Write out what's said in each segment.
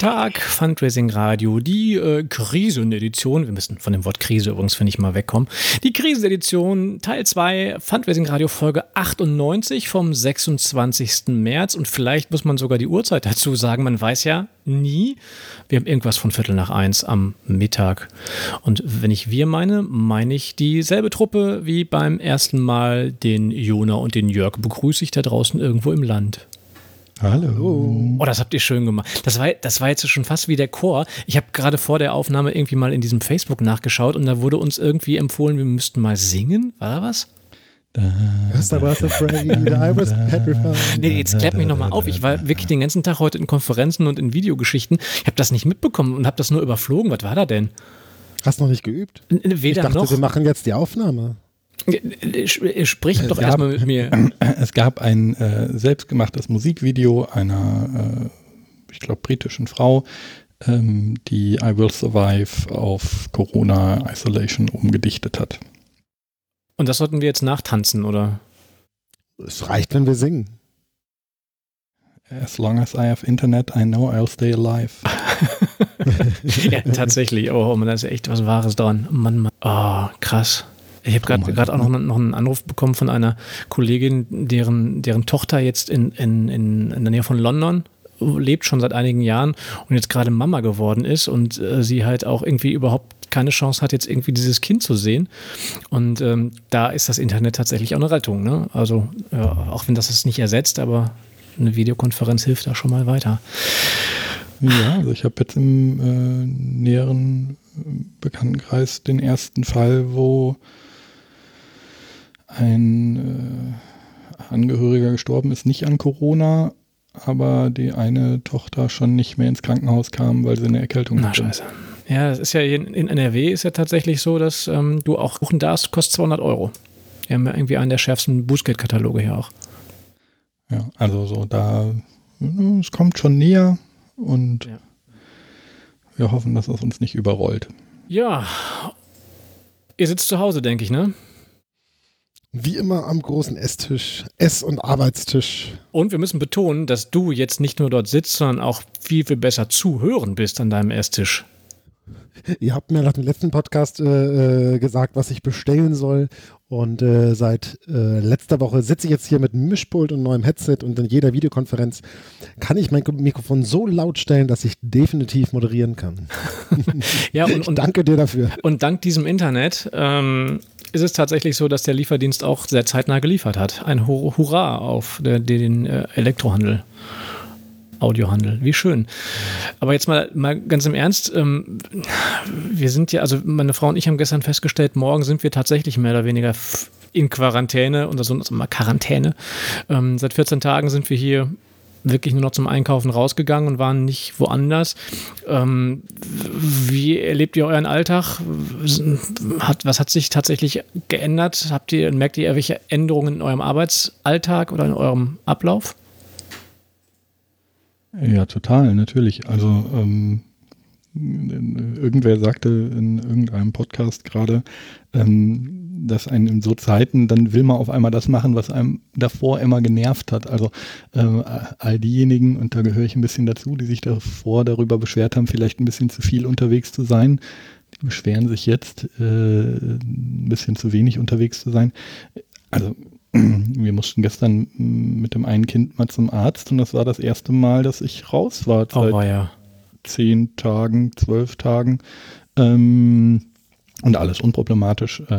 Tag, Fundraising Radio, die äh, Krisenedition. Wir müssen von dem Wort Krise übrigens, finde ich, mal wegkommen. Die Krisenedition, Teil 2, Fundraising Radio Folge 98 vom 26. März. Und vielleicht muss man sogar die Uhrzeit dazu sagen. Man weiß ja nie. Wir haben irgendwas von Viertel nach eins am Mittag. Und wenn ich wir meine, meine ich dieselbe Truppe wie beim ersten Mal. Den Jona und den Jörg begrüße ich da draußen irgendwo im Land. Hallo. Oh, das habt ihr schön gemacht. Das war, das war jetzt schon fast wie der Chor. Ich habe gerade vor der Aufnahme irgendwie mal in diesem Facebook nachgeschaut und da wurde uns irgendwie empfohlen, wir müssten mal singen. War da was? I was afraid, I was petrified. Nee, jetzt klärt mich nochmal auf. Ich war wirklich den ganzen Tag heute in Konferenzen und in Videogeschichten. Ich habe das nicht mitbekommen und habe das nur überflogen. Was war da denn? Hast du noch nicht geübt? Weder ich dachte, noch. wir machen jetzt die Aufnahme. Sprich doch erstmal mit mir. Es gab ein äh, selbstgemachtes Musikvideo einer, äh, ich glaube, britischen Frau, ähm, die I Will Survive auf Corona Isolation umgedichtet hat. Und das sollten wir jetzt nachtanzen, oder? Es reicht, wenn wir singen. As long as I have Internet, I know I'll stay alive. ja, tatsächlich. Oh, man, da ist echt was Wahres dran. Mann, Mann. Oh, krass. Ich habe gerade gerade auch noch, noch einen Anruf bekommen von einer Kollegin, deren, deren Tochter jetzt in, in, in, in der Nähe von London lebt, schon seit einigen Jahren und jetzt gerade Mama geworden ist und äh, sie halt auch irgendwie überhaupt keine Chance hat, jetzt irgendwie dieses Kind zu sehen. Und ähm, da ist das Internet tatsächlich auch eine Rettung. Ne? Also, ja, auch wenn das es nicht ersetzt, aber eine Videokonferenz hilft da schon mal weiter. Ja, also ich habe jetzt im äh, näheren Bekanntenkreis den ersten Fall, wo ein äh, Angehöriger gestorben ist, nicht an Corona, aber die eine Tochter schon nicht mehr ins Krankenhaus kam, weil sie eine Erkältung Na, hatte. scheiße. Ja, es ist ja in, in NRW ist ja tatsächlich so, dass ähm, du auch buchen darfst, kostet 200 Euro. Wir haben ja irgendwie einen der schärfsten Bußgeldkataloge hier auch. Ja, also so da, äh, es kommt schon näher und Ja. wir hoffen, dass es uns nicht überrollt. Ja, ihr sitzt zu Hause, denke ich, ne? Wie immer am großen Esstisch, Ess- und Arbeitstisch. Und wir müssen betonen, dass du jetzt nicht nur dort sitzt, sondern auch viel, viel besser zuhören bist an deinem Esstisch. Ihr habt mir nach dem letzten Podcast äh, äh, gesagt, was ich bestellen soll. Und äh, seit äh, letzter Woche sitze ich jetzt hier mit Mischpult und neuem Headset und in jeder Videokonferenz kann ich mein Mikrofon so laut stellen, dass ich definitiv moderieren kann. Ja, und, und, danke dir dafür. und dank diesem Internet ähm, ist es tatsächlich so, dass der Lieferdienst auch sehr zeitnah geliefert hat. Ein Hur- Hurra auf den äh, Elektrohandel. Audiohandel. Wie schön. Aber jetzt mal, mal ganz im Ernst, ähm, wir sind ja, also meine Frau und ich haben gestern festgestellt, morgen sind wir tatsächlich mehr oder weniger in Quarantäne und also mal Quarantäne. Ähm, seit 14 Tagen sind wir hier wirklich nur noch zum Einkaufen rausgegangen und waren nicht woanders. Ähm, wie erlebt ihr euren Alltag? Hat, was hat sich tatsächlich geändert? Habt ihr, merkt ihr irgendwelche Änderungen in eurem Arbeitsalltag oder in eurem Ablauf? Ja, total, natürlich. Also ähm, irgendwer sagte in irgendeinem Podcast gerade, ähm, dass einen in so Zeiten, dann will man auf einmal das machen, was einem davor immer genervt hat. Also äh, all diejenigen, und da gehöre ich ein bisschen dazu, die sich davor darüber beschwert haben, vielleicht ein bisschen zu viel unterwegs zu sein, die beschweren sich jetzt, äh, ein bisschen zu wenig unterwegs zu sein. Also wir mussten gestern mm, mit dem einen Kind mal zum Arzt und das war das erste Mal, dass ich raus war seit Oh, ja. zehn Tagen, zwölf Tagen. Ähm, und alles unproblematisch, äh,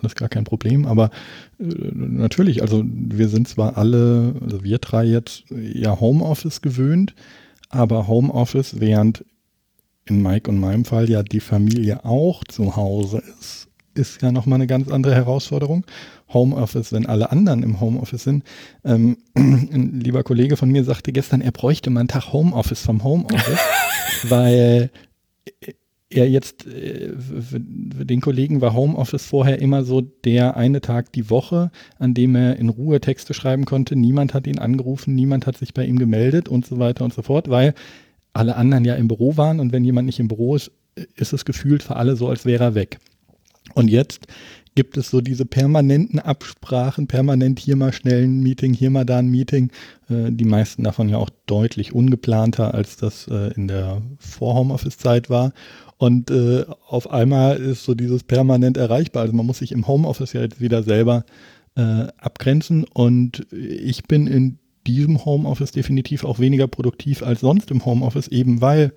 alles gar kein Problem. Aber äh, natürlich, also wir sind zwar alle, also wir drei jetzt ja Homeoffice gewöhnt, aber Homeoffice, während in Mike und meinem Fall ja die Familie auch zu Hause ist, ist ja nochmal eine ganz andere Herausforderung. Homeoffice, wenn alle anderen im Homeoffice sind. Ähm, ein lieber Kollege von mir sagte gestern, er bräuchte mal einen Tag Homeoffice vom Homeoffice, weil er jetzt, äh, für den Kollegen war Homeoffice vorher immer so der eine Tag die Woche, an dem er in Ruhe Texte schreiben konnte. Niemand hat ihn angerufen, niemand hat sich bei ihm gemeldet und so weiter und so fort, weil alle anderen ja im Büro waren und wenn jemand nicht im Büro ist, ist es gefühlt für alle so, als wäre er weg. Und jetzt gibt es so diese permanenten Absprachen, permanent hier mal schnell ein Meeting, hier mal da ein Meeting. Äh, die meisten davon ja auch deutlich ungeplanter, als das äh, in der Vor-Homeoffice-Zeit war. Und äh, auf einmal ist so dieses permanent erreichbar. Also man muss sich im Homeoffice ja jetzt wieder selber äh, abgrenzen. Und ich bin in diesem Homeoffice definitiv auch weniger produktiv als sonst im Homeoffice, eben weil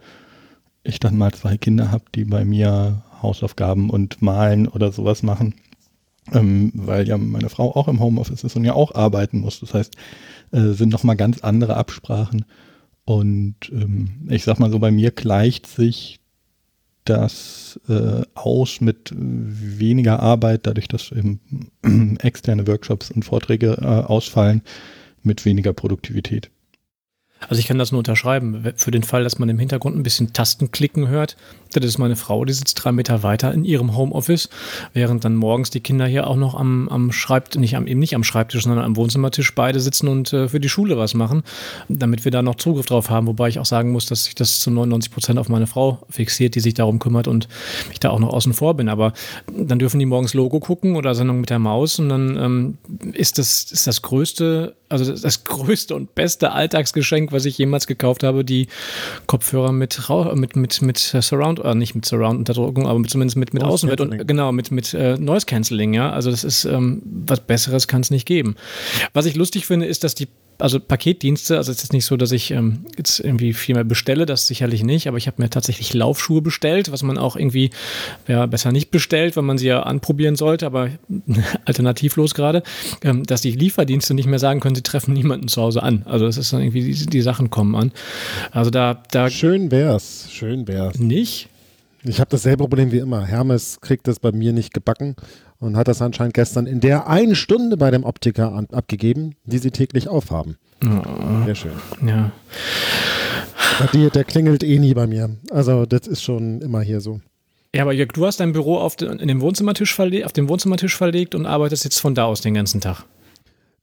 ich dann mal zwei Kinder habe, die bei mir Hausaufgaben und Malen oder sowas machen, ähm, weil ja meine Frau auch im Homeoffice ist und ja auch arbeiten muss. Das heißt, äh, sind nochmal ganz andere Absprachen. Und ähm, ich sag mal so, bei mir gleicht sich das äh, aus mit weniger Arbeit, dadurch, dass eben externe Workshops und Vorträge äh, ausfallen, mit weniger Produktivität. Also ich kann das nur unterschreiben. Für den Fall, dass man im Hintergrund ein bisschen Tastenklicken hört, das ist meine Frau, die sitzt drei Meter weiter in ihrem Homeoffice, während dann morgens die Kinder hier auch noch am, am Schreibtisch, nicht am, eben nicht am Schreibtisch, sondern am Wohnzimmertisch beide sitzen und äh, für die Schule was machen, damit wir da noch Zugriff drauf haben. Wobei ich auch sagen muss, dass sich das zu 99 Prozent auf meine Frau fixiert, die sich darum kümmert und ich da auch noch außen vor bin. Aber dann dürfen die morgens Logo gucken oder Sendung mit der Maus und dann ähm, ist das, ist das größte, also das größte und beste Alltagsgeschenk, was ich jemals gekauft habe, die Kopfhörer mit, mit, mit, mit Surround äh, nicht mit Surround-Unterdrückung, aber zumindest mit, mit Außenwert und genau, mit, mit äh, Noise Cancelling, ja. Also das ist ähm, was Besseres kann es nicht geben. Was ich lustig finde, ist, dass die also Paketdienste, also es ist nicht so, dass ich ähm, jetzt irgendwie viel mehr bestelle, das sicherlich nicht, aber ich habe mir tatsächlich Laufschuhe bestellt, was man auch irgendwie ja, besser nicht bestellt, wenn man sie ja anprobieren sollte, aber alternativlos gerade, ähm, dass die Lieferdienste nicht mehr sagen können, sie treffen niemanden zu Hause an. Also das ist dann irgendwie, die, die Sachen kommen an. Also da, da. Schön wär's, schön wär's. Nicht? Ich habe dasselbe Problem wie immer. Hermes kriegt das bei mir nicht gebacken und hat das anscheinend gestern in der einen Stunde bei dem Optiker an, abgegeben, die sie täglich aufhaben. Oh. Sehr schön. Ja. Die, der klingelt eh nie bei mir. Also das ist schon immer hier so. Ja, aber Jörg, du hast dein Büro auf, den, in dem Wohnzimmertisch verlegt, auf dem Wohnzimmertisch verlegt und arbeitest jetzt von da aus den ganzen Tag.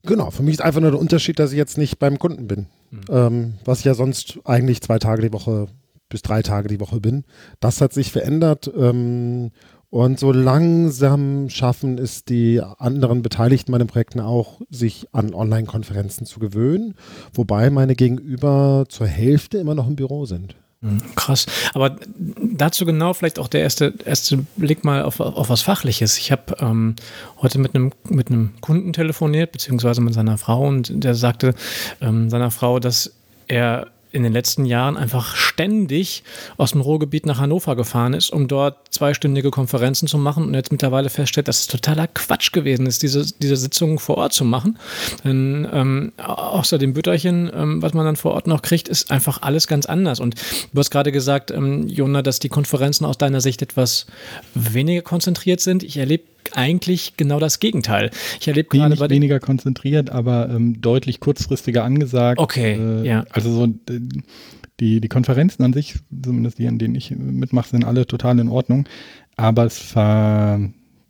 Genau, für mich ist einfach nur der Unterschied, dass ich jetzt nicht beim Kunden bin. Mhm. Ähm, was ich ja sonst eigentlich zwei Tage die Woche bis drei Tage die Woche bin. Das hat sich verändert. Ähm, und so langsam schaffen es die anderen Beteiligten bei den Projekten auch, sich an Online-Konferenzen zu gewöhnen, wobei meine Gegenüber zur Hälfte immer noch im Büro sind. Hm, krass. Aber dazu genau vielleicht auch der erste, erste Blick mal auf, auf was Fachliches. Ich habe ähm, heute mit einem, mit einem Kunden telefoniert, beziehungsweise mit seiner Frau, und der sagte ähm, seiner Frau, dass er in den letzten Jahren einfach ständig aus dem Ruhrgebiet nach Hannover gefahren ist, um dort zweistündige Konferenzen zu machen und jetzt mittlerweile feststellt, dass es totaler Quatsch gewesen ist, diese, diese Sitzungen vor Ort zu machen. Denn ähm, außer dem Bütterchen, ähm, was man dann vor Ort noch kriegt, ist einfach alles ganz anders. Und du hast gerade gesagt, ähm, Jona, dass die Konferenzen aus deiner Sicht etwas weniger konzentriert sind. Ich erlebe eigentlich genau das Gegenteil. Ich erlebe gerade bei weniger konzentriert, aber ähm, deutlich kurzfristiger angesagt. Okay, äh, ja. Also so die, die Konferenzen an sich, zumindest die, an denen ich mitmache, sind alle total in Ordnung. Aber es war,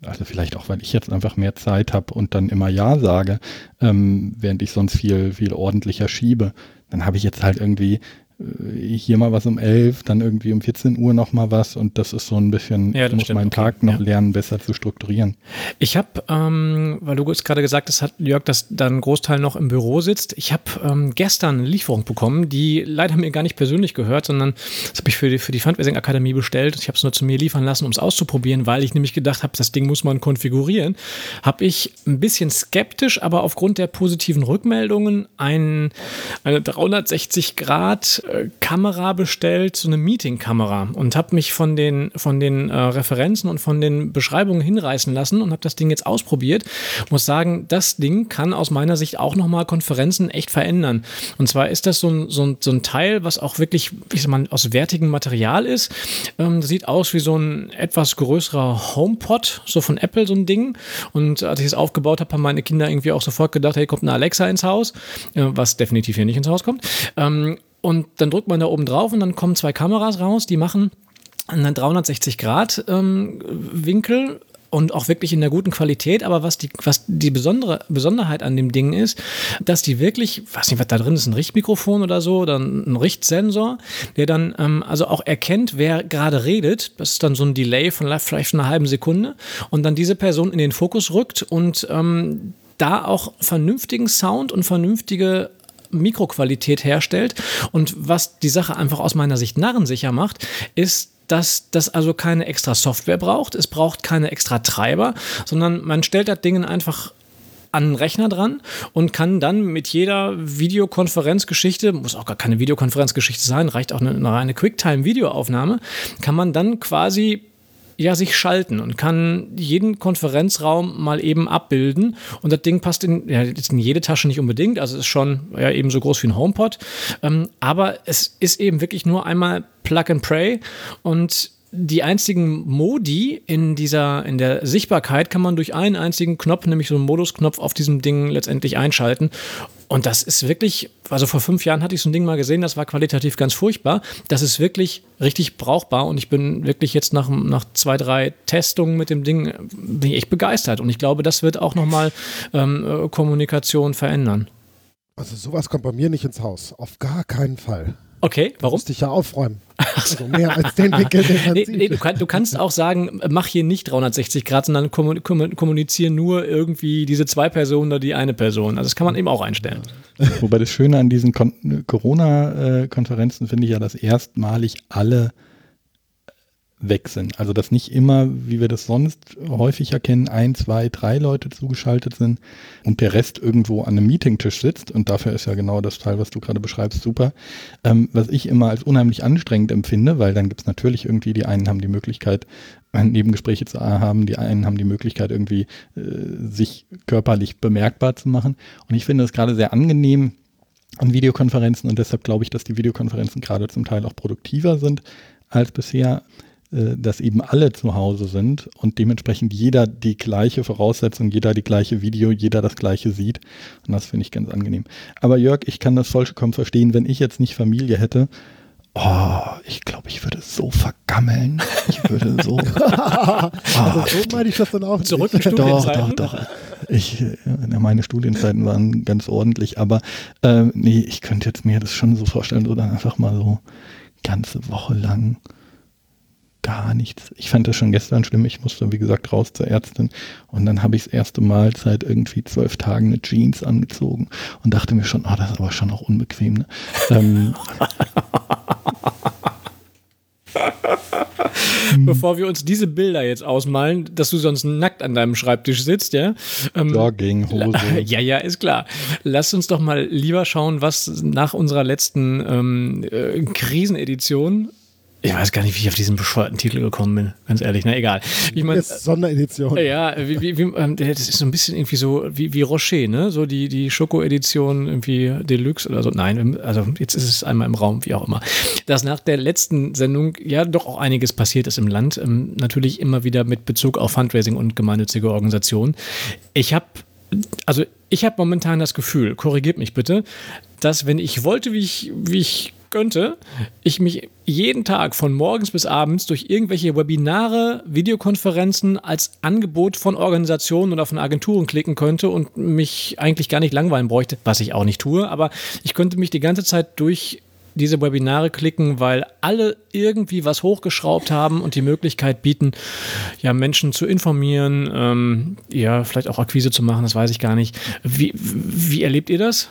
also vielleicht auch, weil ich jetzt einfach mehr Zeit habe und dann immer Ja sage, ähm, während ich sonst viel, viel ordentlicher schiebe. Dann habe ich jetzt halt irgendwie hier mal was um 11, dann irgendwie um 14 Uhr noch mal was und das ist so ein bisschen, ja, ich muss stimmt, meinen okay. Tag noch ja. lernen, besser zu strukturieren. Ich habe, ähm, weil du es gerade gesagt hast, hat Jörg, dass da ein Großteil noch im Büro sitzt. Ich habe ähm, gestern eine Lieferung bekommen, die leider mir gar nicht persönlich gehört, sondern das habe ich für die, für die Fundraising Akademie bestellt. Ich habe es nur zu mir liefern lassen, um es auszuprobieren, weil ich nämlich gedacht habe, das Ding muss man konfigurieren. Habe ich ein bisschen skeptisch, aber aufgrund der positiven Rückmeldungen ein, eine 360 Grad äh, Kamera bestellt, so eine Meeting-Kamera und habe mich von den, von den äh, Referenzen und von den Beschreibungen hinreißen lassen und habe das Ding jetzt ausprobiert. Muss sagen, das Ding kann aus meiner Sicht auch nochmal Konferenzen echt verändern. Und zwar ist das so ein, so ein, so ein Teil, was auch wirklich, wie sag mal, aus wertigem Material ist. Ähm, sieht aus wie so ein etwas größerer HomePod, so von Apple, so ein Ding. Und als ich es aufgebaut habe, haben meine Kinder irgendwie auch sofort gedacht, hey, kommt eine Alexa ins Haus, äh, was definitiv hier nicht ins Haus kommt. Ähm, und dann drückt man da oben drauf und dann kommen zwei Kameras raus, die machen einen 360 Grad ähm, Winkel und auch wirklich in der guten Qualität. Aber was die, was die besondere Besonderheit an dem Ding ist, dass die wirklich, weiß nicht, was da drin ist, ein Richtmikrofon oder so, oder ein Richtsensor, der dann ähm, also auch erkennt, wer gerade redet. Das ist dann so ein Delay von vielleicht einer halben Sekunde und dann diese Person in den Fokus rückt und ähm, da auch vernünftigen Sound und vernünftige Mikroqualität herstellt. Und was die Sache einfach aus meiner Sicht narrensicher macht, ist, dass das also keine extra Software braucht, es braucht keine extra Treiber, sondern man stellt das Ding einfach an einen Rechner dran und kann dann mit jeder Videokonferenzgeschichte, muss auch gar keine Videokonferenzgeschichte sein, reicht auch eine, eine reine Quicktime-Videoaufnahme, kann man dann quasi ja sich schalten und kann jeden Konferenzraum mal eben abbilden. Und das Ding passt in, ja, in jede Tasche nicht unbedingt, also ist schon ja, eben so groß wie ein HomePod. Ähm, aber es ist eben wirklich nur einmal Plug and Pray und die einzigen Modi in dieser, in der Sichtbarkeit kann man durch einen einzigen Knopf, nämlich so einen Modusknopf auf diesem Ding letztendlich einschalten. Und das ist wirklich, also vor fünf Jahren hatte ich so ein Ding mal gesehen, das war qualitativ ganz furchtbar. Das ist wirklich richtig brauchbar und ich bin wirklich jetzt nach, nach zwei, drei Testungen mit dem Ding, bin ich echt begeistert. Und ich glaube, das wird auch nochmal ähm, äh, Kommunikation verändern. Also sowas kommt bei mir nicht ins Haus. Auf gar keinen Fall. Okay, warum? Musste ich ja aufräumen. Also mehr als den Winkel, den man nee, nee, du, kann, du, kannst auch sagen, mach hier nicht 360 Grad, sondern kommunizieren nur irgendwie diese zwei Personen oder die eine Person. Also das kann man eben auch einstellen. Wobei das Schöne an diesen Corona-Konferenzen äh, finde ich ja, dass erstmalig alle sind. Also dass nicht immer, wie wir das sonst häufig erkennen, ein, zwei, drei Leute zugeschaltet sind und der Rest irgendwo an einem Meetingtisch sitzt. Und dafür ist ja genau das Teil, was du gerade beschreibst, super. Ähm, was ich immer als unheimlich anstrengend empfinde, weil dann gibt es natürlich irgendwie, die einen haben die Möglichkeit, Nebengespräche zu haben, die einen haben die Möglichkeit, irgendwie äh, sich körperlich bemerkbar zu machen. Und ich finde es gerade sehr angenehm, an Videokonferenzen und deshalb glaube ich, dass die Videokonferenzen gerade zum Teil auch produktiver sind als bisher, dass eben alle zu Hause sind und dementsprechend jeder die gleiche Voraussetzung, jeder die gleiche Video, jeder das gleiche sieht. Und das finde ich ganz angenehm. Aber Jörg, ich kann das vollkommen verstehen, wenn ich jetzt nicht Familie hätte. Oh, ich glaube, ich würde so vergammeln. Ich würde so. oh, also so meine ich das dann auch. Zurück in Doch, doch, doch. Ich, äh, meine Studienzeiten waren ganz ordentlich, aber äh, nee, ich könnte jetzt mir das schon so vorstellen, so dann einfach mal so ganze Woche lang gar nichts. Ich fand das schon gestern schlimm. Ich musste, wie gesagt, raus zur Ärztin. Und dann habe ich das erste Mal seit irgendwie zwölf Tagen eine Jeans angezogen und dachte mir schon, oh, das ist aber schon auch unbequem. Ne? ähm, Bevor wir uns diese Bilder jetzt ausmalen, dass du sonst nackt an deinem Schreibtisch sitzt, ja? Ähm, Jogging, Hose. Ja, ja, ist klar. Lass uns doch mal lieber schauen, was nach unserer letzten ähm, äh, Krisenedition ich weiß gar nicht, wie ich auf diesen bescheuerten Titel gekommen bin, ganz ehrlich, na egal. Ich meine, Sonderedition. Ja, wie, wie, wie, ähm, das ist so ein bisschen irgendwie so wie, wie Rocher, ne? So die, die Schoko-Edition irgendwie Deluxe oder so. Nein, also jetzt ist es einmal im Raum, wie auch immer. Dass nach der letzten Sendung ja doch auch einiges passiert ist im Land. Ähm, natürlich immer wieder mit Bezug auf Fundraising und gemeinnützige Organisationen. Ich habe also ich habe momentan das Gefühl, korrigiert mich bitte, dass wenn ich wollte, wie ich, wie ich könnte, ich mich jeden Tag von morgens bis abends durch irgendwelche Webinare, Videokonferenzen als Angebot von Organisationen oder von Agenturen klicken könnte und mich eigentlich gar nicht langweilen bräuchte, was ich auch nicht tue, aber ich könnte mich die ganze Zeit durch diese Webinare klicken, weil alle irgendwie was hochgeschraubt haben und die Möglichkeit bieten, ja, Menschen zu informieren, ähm, ja, vielleicht auch Akquise zu machen, das weiß ich gar nicht. Wie, wie erlebt ihr das?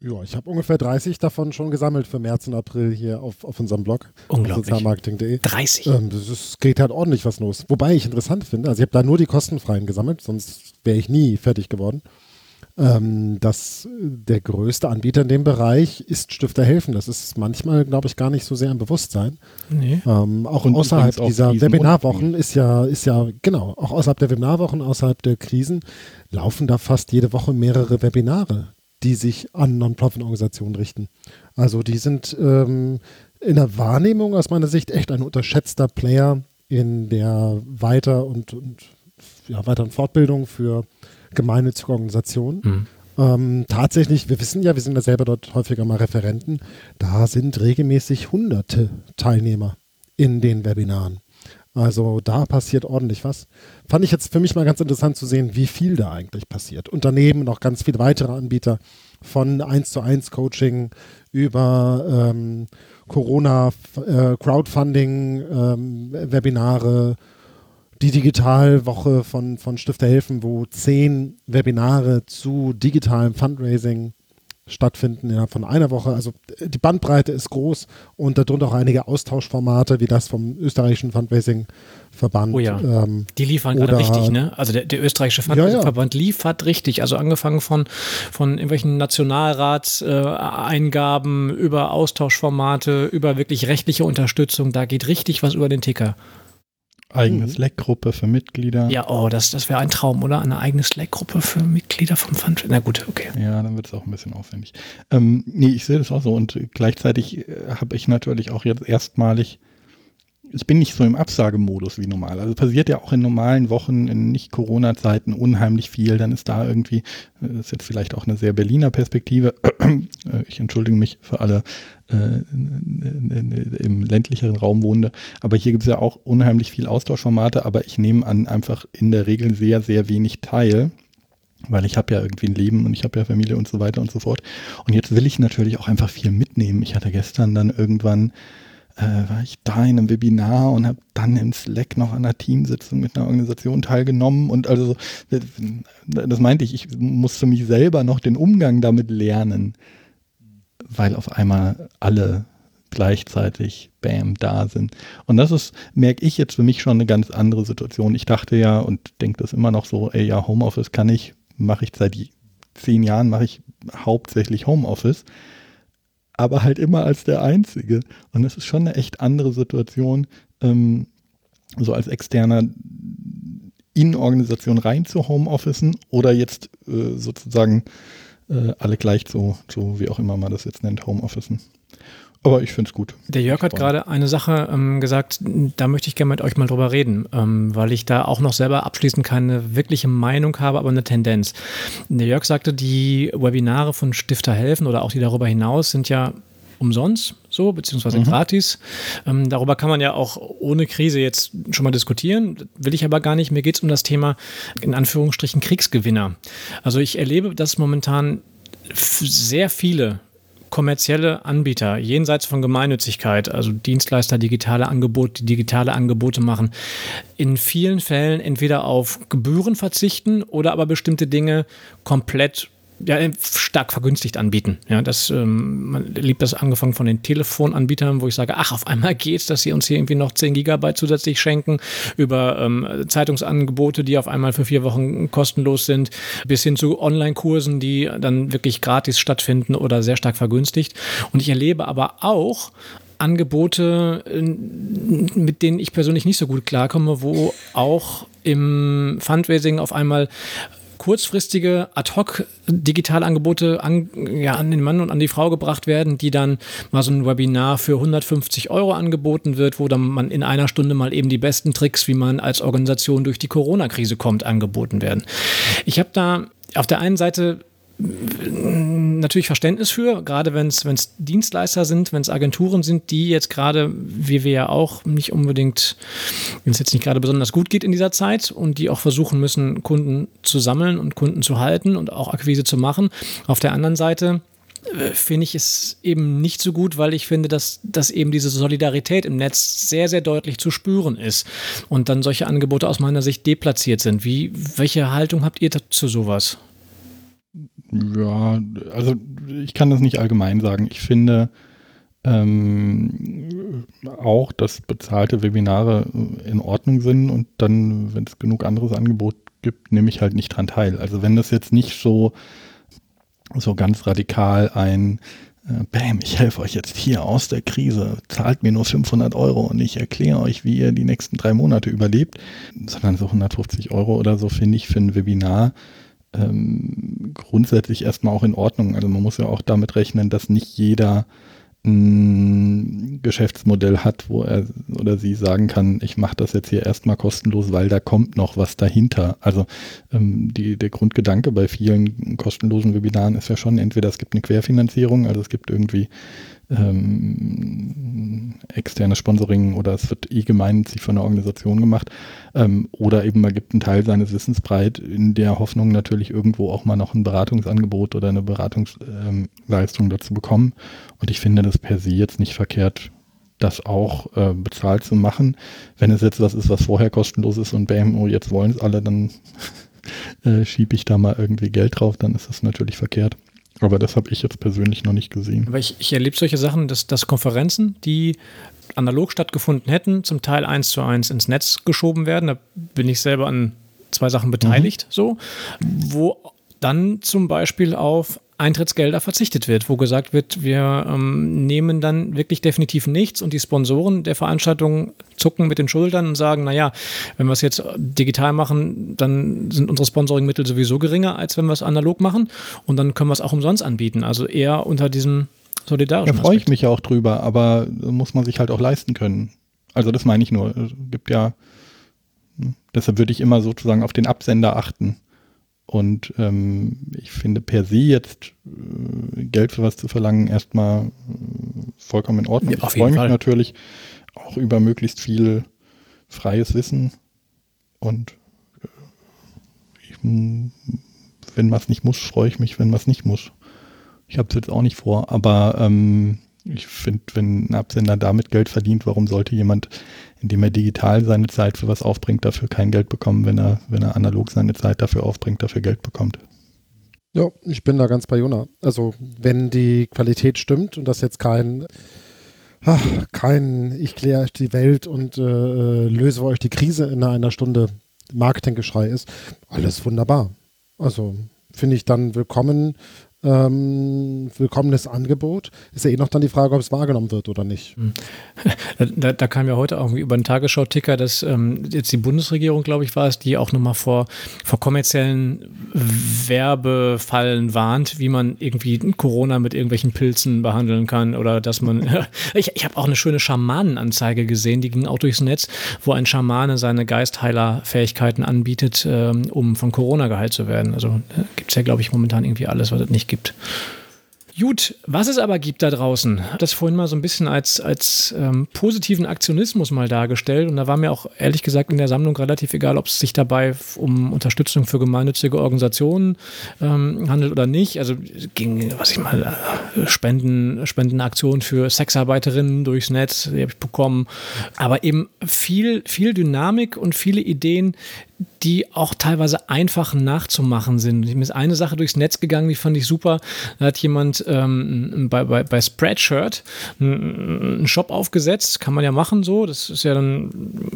Ja, ich habe ungefähr 30 davon schon gesammelt für März und April hier auf, auf unserem Blog. Unglaublich. Sozialmarketing.de. 30? Ähm, es geht halt ordentlich was los. Wobei ich interessant finde, also ich habe da nur die kostenfreien gesammelt, sonst wäre ich nie fertig geworden. Ähm, dass der größte Anbieter in dem Bereich ist Stifter helfen. Das ist manchmal, glaube ich, gar nicht so sehr im Bewusstsein. Nee. Ähm, auch und außerhalb dieser Webinarwochen ist ja, ist ja, genau, auch außerhalb der Webinarwochen, außerhalb der Krisen, laufen da fast jede Woche mehrere Webinare die sich an Non-Profit-Organisationen richten. Also die sind ähm, in der Wahrnehmung aus meiner Sicht echt ein unterschätzter Player in der Weiter- und, und ja, weiteren Fortbildung für gemeinnützige Organisationen. Mhm. Ähm, tatsächlich, wir wissen ja, wir sind ja selber dort häufiger mal Referenten, da sind regelmäßig hunderte Teilnehmer in den Webinaren. Also da passiert ordentlich was. Fand ich jetzt für mich mal ganz interessant zu sehen, wie viel da eigentlich passiert. Und daneben noch ganz viele weitere Anbieter von 1 zu 1 Coaching über ähm, Corona, äh, Crowdfunding, ähm, Webinare, die Digitalwoche von, von Stifter Helfen, wo zehn Webinare zu digitalem Fundraising stattfinden innerhalb von einer Woche. Also die Bandbreite ist groß und darunter auch einige Austauschformate wie das vom österreichischen Fundraising-Verband. Oh ja, ähm, die liefern gerade richtig, ne? Also der, der österreichische Fundraising-Verband ja, ja. liefert richtig. Also angefangen von, von irgendwelchen Nationalratseingaben äh, über Austauschformate, über wirklich rechtliche Unterstützung. Da geht richtig was über den Ticker. Eigene mhm. Slack-Gruppe für Mitglieder. Ja, oh, das, das wäre ein Traum, oder? Eine eigene Slack-Gruppe für Mitglieder vom Fund. Na gut, okay. Ja, dann wird es auch ein bisschen aufwendig. Ähm, nee, ich sehe das auch so. Und gleichzeitig äh, habe ich natürlich auch jetzt erstmalig ich bin nicht so im Absagemodus wie normal. Also passiert ja auch in normalen Wochen, in Nicht-Corona-Zeiten unheimlich viel. Dann ist da irgendwie, das ist jetzt vielleicht auch eine sehr Berliner Perspektive. Ich entschuldige mich für alle äh, im ländlicheren Raum wohnende. Aber hier gibt es ja auch unheimlich viel Austauschformate, aber ich nehme an einfach in der Regel sehr, sehr wenig teil weil ich habe ja irgendwie ein Leben und ich habe ja Familie und so weiter und so fort. Und jetzt will ich natürlich auch einfach viel mitnehmen. Ich hatte gestern dann irgendwann äh, war ich da in einem Webinar und habe dann im Slack noch an einer Teamsitzung mit einer Organisation teilgenommen und also das, meinte ich, ich muss für mich selber noch den Umgang damit lernen, weil auf einmal alle gleichzeitig bam da sind. Und das ist, merke ich jetzt für mich schon eine ganz andere Situation. Ich dachte ja und denke das immer noch so, ey ja, Homeoffice kann ich, mache ich seit zehn Jahren, mache ich hauptsächlich Homeoffice aber halt immer als der Einzige. Und das ist schon eine echt andere Situation, ähm, so als externer in Organisation rein zu Homeofficen oder jetzt äh, sozusagen äh, alle gleich zu, zu, wie auch immer man das jetzt nennt, Homeofficen. Aber ich finde es gut. Der Jörg hat gerade eine Sache ähm, gesagt, da möchte ich gerne mit euch mal drüber reden, ähm, weil ich da auch noch selber abschließend keine wirkliche Meinung habe, aber eine Tendenz. Der Jörg sagte, die Webinare von Stifter helfen oder auch die darüber hinaus sind ja umsonst so, beziehungsweise mhm. gratis. Ähm, darüber kann man ja auch ohne Krise jetzt schon mal diskutieren. Will ich aber gar nicht. Mir geht es um das Thema, in Anführungsstrichen, Kriegsgewinner. Also ich erlebe, dass momentan sehr viele kommerzielle Anbieter jenseits von Gemeinnützigkeit, also Dienstleister, digitale Angebote, digitale Angebote machen, in vielen Fällen entweder auf Gebühren verzichten oder aber bestimmte Dinge komplett ja, stark vergünstigt anbieten. Ja, das, ähm, man liebt das angefangen von den Telefonanbietern, wo ich sage, ach, auf einmal geht's, dass sie uns hier irgendwie noch 10 Gigabyte zusätzlich schenken, über ähm, Zeitungsangebote, die auf einmal für vier Wochen kostenlos sind, bis hin zu Online-Kursen, die dann wirklich gratis stattfinden oder sehr stark vergünstigt. Und ich erlebe aber auch Angebote, äh, mit denen ich persönlich nicht so gut klarkomme, wo auch im Fundraising auf einmal kurzfristige ad-hoc Digitalangebote an, ja, an den Mann und an die Frau gebracht werden, die dann mal so ein Webinar für 150 Euro angeboten wird, wo dann man in einer Stunde mal eben die besten Tricks, wie man als Organisation durch die Corona-Krise kommt, angeboten werden. Ich habe da auf der einen Seite natürlich Verständnis für, gerade wenn es Dienstleister sind, wenn es Agenturen sind, die jetzt gerade, wie wir ja auch, nicht unbedingt, wenn es jetzt nicht gerade besonders gut geht in dieser Zeit und die auch versuchen müssen, Kunden zu sammeln und Kunden zu halten und auch Akquise zu machen. Auf der anderen Seite äh, finde ich es eben nicht so gut, weil ich finde, dass, dass eben diese Solidarität im Netz sehr, sehr deutlich zu spüren ist und dann solche Angebote aus meiner Sicht deplatziert sind. Wie, welche Haltung habt ihr zu sowas? Ja, also ich kann das nicht allgemein sagen. Ich finde ähm, auch, dass bezahlte Webinare in Ordnung sind und dann, wenn es genug anderes Angebot gibt, nehme ich halt nicht dran teil. Also wenn das jetzt nicht so, so ganz radikal ein äh, Bam, ich helfe euch jetzt hier aus der Krise, zahlt mir nur 500 Euro und ich erkläre euch, wie ihr die nächsten drei Monate überlebt, sondern so 150 Euro oder so finde ich für ein Webinar ähm, grundsätzlich erstmal auch in Ordnung. Also man muss ja auch damit rechnen, dass nicht jeder ein Geschäftsmodell hat, wo er oder sie sagen kann, ich mache das jetzt hier erstmal kostenlos, weil da kommt noch was dahinter. Also ähm, die, der Grundgedanke bei vielen kostenlosen Webinaren ist ja schon, entweder es gibt eine Querfinanzierung, also es gibt irgendwie ähm, externes Sponsoring oder es wird eh gemeinnützig von einer Organisation gemacht. Ähm, oder eben man gibt einen Teil seines Wissens breit in der Hoffnung natürlich irgendwo auch mal noch ein Beratungsangebot oder eine Beratungsleistung ähm, dazu bekommen. Und ich finde das per se jetzt nicht verkehrt, das auch äh, bezahlt zu machen. Wenn es jetzt was ist, was vorher kostenlos ist und bam, oh, jetzt wollen es alle, dann äh, schiebe ich da mal irgendwie Geld drauf, dann ist das natürlich verkehrt. Aber das habe ich jetzt persönlich noch nicht gesehen. Aber ich, ich erlebe solche Sachen, dass, dass Konferenzen, die analog stattgefunden hätten, zum Teil eins zu eins ins Netz geschoben werden. Da bin ich selber an zwei Sachen beteiligt, mhm. so, wo dann zum Beispiel auf Eintrittsgelder verzichtet wird, wo gesagt wird, wir ähm, nehmen dann wirklich definitiv nichts und die Sponsoren der Veranstaltung zucken mit den Schultern und sagen, naja, wenn wir es jetzt digital machen, dann sind unsere Sponsoringmittel sowieso geringer, als wenn wir es analog machen und dann können wir es auch umsonst anbieten. Also eher unter diesem solidarischen Da freue ich mich ja auch drüber, aber muss man sich halt auch leisten können. Also das meine ich nur. Es gibt ja, hm, deshalb würde ich immer sozusagen auf den Absender achten. Und ähm, ich finde per se jetzt äh, Geld für was zu verlangen erstmal äh, vollkommen in Ordnung. Ja, ich freue mich Fall. natürlich auch über möglichst viel freies Wissen und äh, ich, wenn was nicht muss, freue ich mich, wenn was nicht muss. Ich habe es jetzt auch nicht vor, aber ähm, ich finde, wenn ein Absender damit Geld verdient, warum sollte jemand indem er digital seine Zeit für was aufbringt, dafür kein Geld bekommen, wenn er, wenn er analog seine Zeit dafür aufbringt, dafür Geld bekommt. Ja, ich bin da ganz bei Jona. Also wenn die Qualität stimmt und das jetzt kein, ach, kein ich kläre euch die Welt und äh, löse euch die Krise in einer Stunde Marketinggeschrei ist, alles wunderbar. Also finde ich dann willkommen ähm, willkommenes Angebot. Ist ja eh noch dann die Frage, ob es wahrgenommen wird oder nicht. Hm. Da, da kam ja heute auch über den Tagesschau-Ticker, dass ähm, jetzt die Bundesregierung, glaube ich, war es, die auch nochmal vor, vor kommerziellen Werbefallen warnt, wie man irgendwie Corona mit irgendwelchen Pilzen behandeln kann oder dass man. ich ich habe auch eine schöne Schamanenanzeige gesehen, die ging auch durchs Netz, wo ein Schamane seine Geistheilerfähigkeiten anbietet, ähm, um von Corona geheilt zu werden. Also gibt es ja, glaube ich, momentan irgendwie alles, was es nicht gibt. Gut, was es aber gibt da draußen, das vorhin mal so ein bisschen als, als ähm, positiven Aktionismus mal dargestellt. Und da war mir auch ehrlich gesagt in der Sammlung relativ egal, ob es sich dabei um Unterstützung für gemeinnützige Organisationen ähm, handelt oder nicht. Also ging, was ich mal, äh, Spenden, Spendenaktionen für Sexarbeiterinnen durchs Netz, die habe ich bekommen. Aber eben viel, viel Dynamik und viele Ideen, die auch teilweise einfach nachzumachen sind. Mir ist eine Sache durchs Netz gegangen, die fand ich super. Da hat jemand ähm, bei, bei, bei Spreadshirt einen Shop aufgesetzt, kann man ja machen so. Das ist ja dann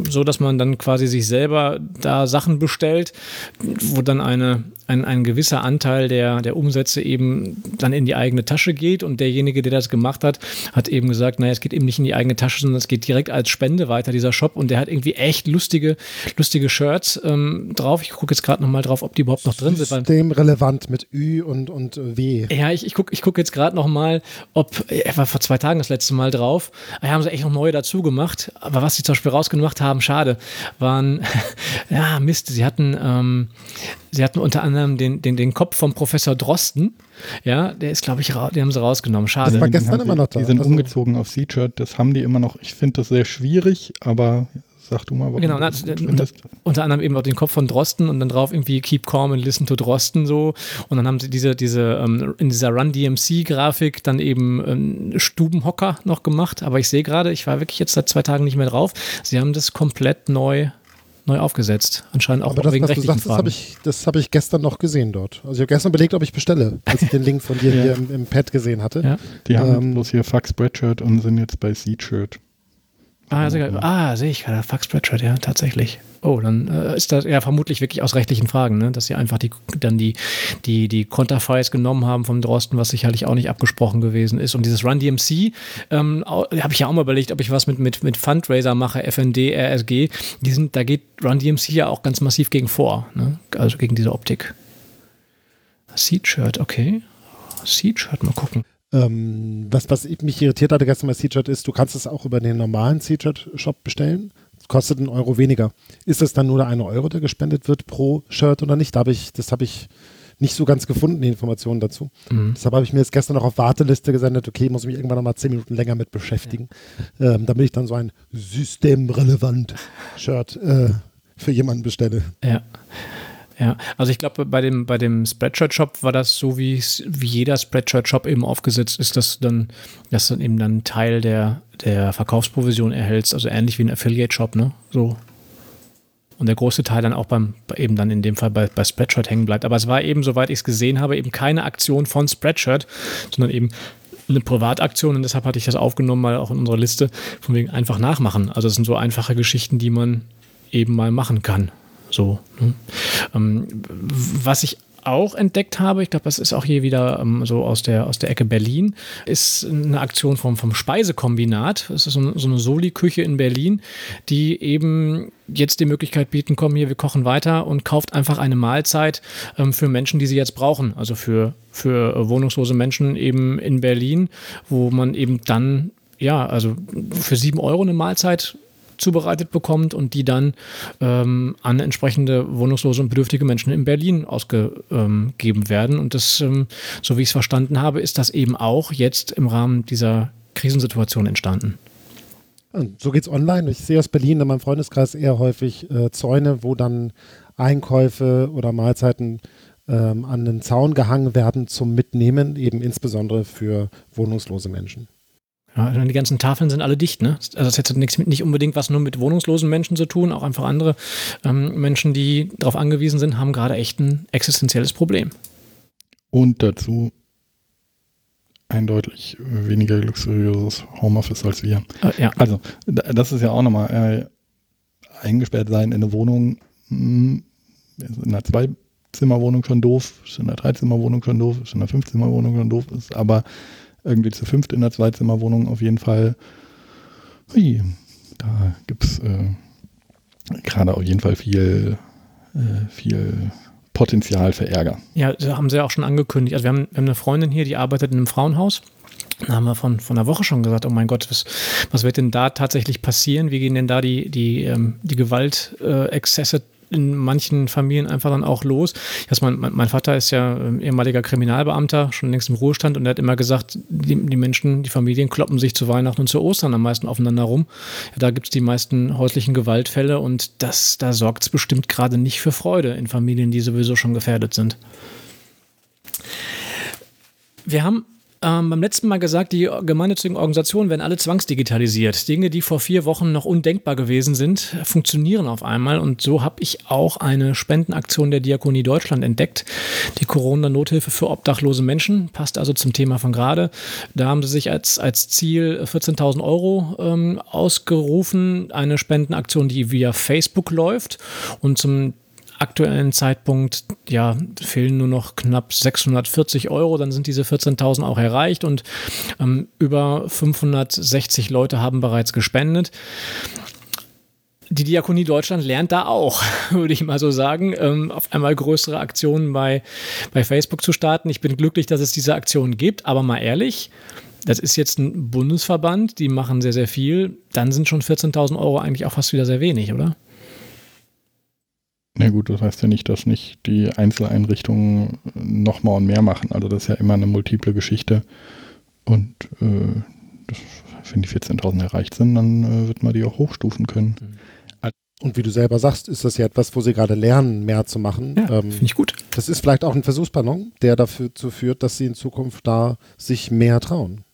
so, dass man dann quasi sich selber da Sachen bestellt, wo dann eine, ein, ein gewisser Anteil der, der Umsätze eben dann in die eigene Tasche geht und derjenige, der das gemacht hat, hat eben gesagt, naja, es geht eben nicht in die eigene Tasche, sondern es geht direkt als Spende weiter, dieser Shop und der hat irgendwie echt lustige, lustige Shirts ähm, drauf. Ich gucke jetzt gerade nochmal drauf, ob die überhaupt noch drin sind. Systemrelevant mit Ü und, und W. Ja, ich, ich gucke ich guck jetzt gerade nochmal, ob, er war vor zwei Tagen das letzte Mal drauf, da haben sie echt noch neue dazu gemacht, aber was sie zum Beispiel rausgemacht haben, schade, waren, ja, Mist, sie hatten, ähm, sie hatten unter anderem den, den, den Kopf vom Professor Drosten, ja, der ist, glaube ich, den haben sie rausgenommen. Schade. Das war gestern immer noch da. Die sind also, umgezogen auf C-Shirt, das haben die immer noch. Ich finde das sehr schwierig, aber Sag du mal, warum genau, na, unter, unter, anderem eben auch den Kopf von Drosten und dann drauf irgendwie Keep Calm and Listen to Drosten so. Und dann haben sie diese, diese ähm, in dieser Run DMC-Grafik dann eben ähm, Stubenhocker noch gemacht. Aber ich sehe gerade, ich war wirklich jetzt seit zwei Tagen nicht mehr drauf. Sie haben das komplett neu neu aufgesetzt. Anscheinend auch Aber das, wegen was du sagst, Das habe ich, hab ich gestern noch gesehen dort. Also ich habe gestern belegt, ob ich bestelle, als ich den Link von dir ja. hier im, im, Pad gesehen hatte. Ja. Die haben ähm, bloß hier Fuck Spreadshirt und sind jetzt bei Seed-Shirt. Ah, mhm. ah sehe ich gerade. Fax Spreadshirt, ja, tatsächlich. Oh, dann äh, ist das ja vermutlich wirklich aus rechtlichen Fragen, ne? dass sie einfach die, dann die, die, die Konterfiles genommen haben vom Drosten, was sicherlich auch nicht abgesprochen gewesen ist. Und dieses Run DMC, ähm, habe ich ja auch mal überlegt, ob ich was mit, mit, mit Fundraiser mache, FND, RSG. Die sind, da geht Run DMC ja auch ganz massiv gegen vor, ne? also gegen diese Optik. Seed-Shirt, okay. Seed-Shirt, mal gucken. Ähm, was, was mich irritiert hatte gestern bei C-Shirt ist, du kannst es auch über den normalen C-Shirt-Shop bestellen. Das kostet einen Euro weniger. Ist es dann nur der eine Euro, der gespendet wird pro Shirt oder nicht? Da hab ich, das habe ich nicht so ganz gefunden, die Informationen dazu. Mhm. Deshalb habe ich mir jetzt gestern noch auf Warteliste gesendet, okay, muss mich irgendwann noch mal zehn Minuten länger mit beschäftigen, ja. ähm, damit ich dann so ein systemrelevant Shirt äh, für jemanden bestelle. Ja. Ja, also ich glaube, bei dem, bei dem Spreadshirt-Shop war das so, wie, wie jeder Spreadshirt-Shop eben aufgesetzt ist, dass dann, dass dann eben dann Teil der, der Verkaufsprovision erhältst, also ähnlich wie ein Affiliate-Shop, ne? So und der große Teil dann auch beim, eben dann in dem Fall bei, bei Spreadshirt hängen bleibt. Aber es war eben, soweit ich es gesehen habe, eben keine Aktion von Spreadshirt, sondern eben eine Privataktion und deshalb hatte ich das aufgenommen, mal auch in unserer Liste, von wegen einfach nachmachen. Also es sind so einfache Geschichten, die man eben mal machen kann. So. Ne? Ähm, was ich auch entdeckt habe, ich glaube, das ist auch hier wieder ähm, so aus der, aus der Ecke Berlin, ist eine Aktion vom, vom Speisekombinat. Das ist so, so eine Soli-Küche in Berlin, die eben jetzt die Möglichkeit bieten, komm hier, wir kochen weiter und kauft einfach eine Mahlzeit ähm, für Menschen, die sie jetzt brauchen. Also für, für äh, wohnungslose Menschen eben in Berlin, wo man eben dann ja, also für sieben Euro eine Mahlzeit zubereitet bekommt und die dann ähm, an entsprechende wohnungslose und bedürftige Menschen in Berlin ausgegeben werden. Und das, ähm, so wie ich es verstanden habe, ist das eben auch jetzt im Rahmen dieser Krisensituation entstanden. So geht es online. Ich sehe aus Berlin in meinem Freundeskreis eher häufig äh, Zäune, wo dann Einkäufe oder Mahlzeiten ähm, an den Zaun gehangen werden zum Mitnehmen, eben insbesondere für wohnungslose Menschen. Ja, die ganzen Tafeln sind alle dicht, ne? Also das hätte nichts mit, nicht unbedingt was nur mit wohnungslosen Menschen zu tun, auch einfach andere ähm, Menschen, die darauf angewiesen sind, haben gerade echt ein existenzielles Problem. Und dazu eindeutig weniger luxuriöses Homeoffice als wir. Äh, ja. Also, das ist ja auch nochmal äh, eingesperrt sein in eine Wohnung, mh, hm, in einer Zwei-Zimmer-Wohnung schon doof, ist in einer Dreizimmer-Wohnung schon doof, ist in einer Fünfzimmer-Wohnung schon doof, ist aber irgendwie zu fünft in der Zweizimmerwohnung auf jeden Fall. Ui, da gibt es äh, gerade auf jeden Fall viel, äh, viel Potenzial für Ärger. Ja, das haben sie ja auch schon angekündigt. Also wir haben, wir haben eine Freundin hier, die arbeitet in einem Frauenhaus. Da haben wir von, von einer Woche schon gesagt, oh mein Gott, was, was wird denn da tatsächlich passieren? Wie gehen denn da die, die, ähm, die Gewaltexzesse in manchen Familien einfach dann auch los. Also mein, mein Vater ist ja ähm, ehemaliger Kriminalbeamter, schon längst im Ruhestand und er hat immer gesagt, die, die Menschen, die Familien kloppen sich zu Weihnachten und zu Ostern am meisten aufeinander rum. Da gibt es die meisten häuslichen Gewaltfälle und das, da sorgt es bestimmt gerade nicht für Freude in Familien, die sowieso schon gefährdet sind. Wir haben ähm, beim letzten Mal gesagt, die gemeinnützigen Organisationen werden alle zwangsdigitalisiert. Dinge, die vor vier Wochen noch undenkbar gewesen sind, funktionieren auf einmal. Und so habe ich auch eine Spendenaktion der Diakonie Deutschland entdeckt. Die Corona-Nothilfe für obdachlose Menschen passt also zum Thema von gerade. Da haben sie sich als, als Ziel 14.000 Euro ähm, ausgerufen. Eine Spendenaktion, die via Facebook läuft. Und zum aktuellen Zeitpunkt ja, fehlen nur noch knapp 640 Euro, dann sind diese 14.000 auch erreicht und ähm, über 560 Leute haben bereits gespendet die Diakonie Deutschland lernt da auch, würde ich mal so sagen, ähm, auf einmal größere Aktionen bei, bei Facebook zu starten. Ich bin glücklich, dass es diese Aktionen gibt, aber mal ehrlich, das ist jetzt ein Bundesverband, die machen sehr, sehr viel. Dann sind schon 14.000 Euro eigentlich auch fast wieder sehr wenig, oder? Na gut, das heißt ja nicht, dass nicht die Einzeleinrichtungen nochmal und mehr machen. Also das ist ja immer eine multiple Geschichte. Und äh, das, wenn die 14.000 erreicht sind, dann äh, wird man die auch hochstufen können. Und wie du selber sagst, ist das ja etwas, wo sie gerade lernen, mehr zu machen. Ja, ähm, finde ich gut. Das ist vielleicht auch ein Versuchsballon, der dazu führt, dass sie in Zukunft da sich mehr trauen.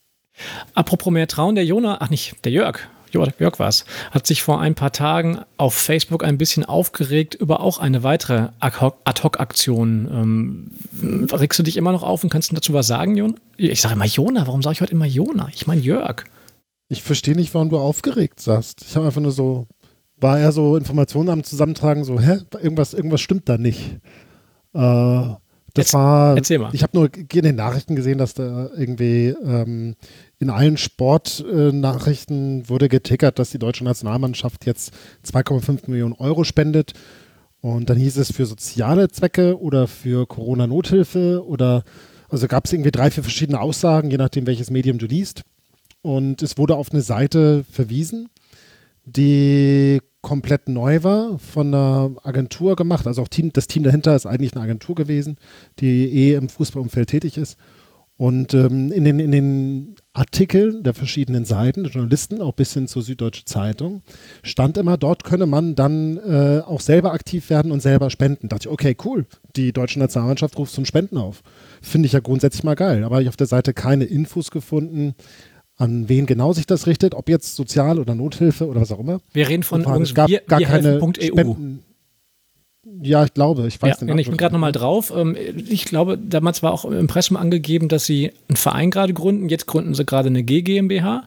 Apropos mehr trauen, der Jona, ach nicht, der Jörg Jörg war es, hat sich vor ein paar Tagen auf Facebook ein bisschen aufgeregt über auch eine weitere Ad-Hoc-Aktion. Ähm, regst du dich immer noch auf und kannst du dazu was sagen, Jon? Ich sage immer Jona, warum sage ich heute immer Jona? Ich meine Jörg. Ich verstehe nicht, warum du aufgeregt sagst. Ich habe einfach nur so, war er so Informationen am Zusammentragen, so, hä, irgendwas, irgendwas stimmt da nicht. Äh, das Jetzt, war, erzähl mal. ich habe nur in den Nachrichten gesehen, dass da irgendwie ähm, in allen Sportnachrichten äh, wurde getickert, dass die deutsche Nationalmannschaft jetzt 2,5 Millionen Euro spendet. Und dann hieß es für soziale Zwecke oder für Corona-Nothilfe oder also gab es irgendwie drei, vier verschiedene Aussagen, je nachdem, welches Medium du liest. Und es wurde auf eine Seite verwiesen, die komplett neu war, von einer Agentur gemacht. Also auch Team, das Team dahinter ist eigentlich eine Agentur gewesen, die eh im Fußballumfeld tätig ist. Und ähm, in, den, in den Artikeln der verschiedenen Seiten, der Journalisten, auch bis hin zur Süddeutsche Zeitung, stand immer, dort könne man dann äh, auch selber aktiv werden und selber spenden. Da dachte ich, okay, cool, die deutsche Nationalmannschaft ruft zum Spenden auf. Finde ich ja grundsätzlich mal geil. Aber ich habe auf der Seite keine Infos gefunden, an wen genau sich das richtet, ob jetzt Sozial- oder Nothilfe oder was auch immer. Wir reden von es gab wir, gar wir keine helfen.eu. Spenden. Ja, ich glaube, ich weiß Ja, den ich bin gerade nochmal drauf. Ähm, Ich glaube, damals war auch im Impressum angegeben, dass sie einen Verein gerade gründen. Jetzt gründen sie gerade eine GmbH,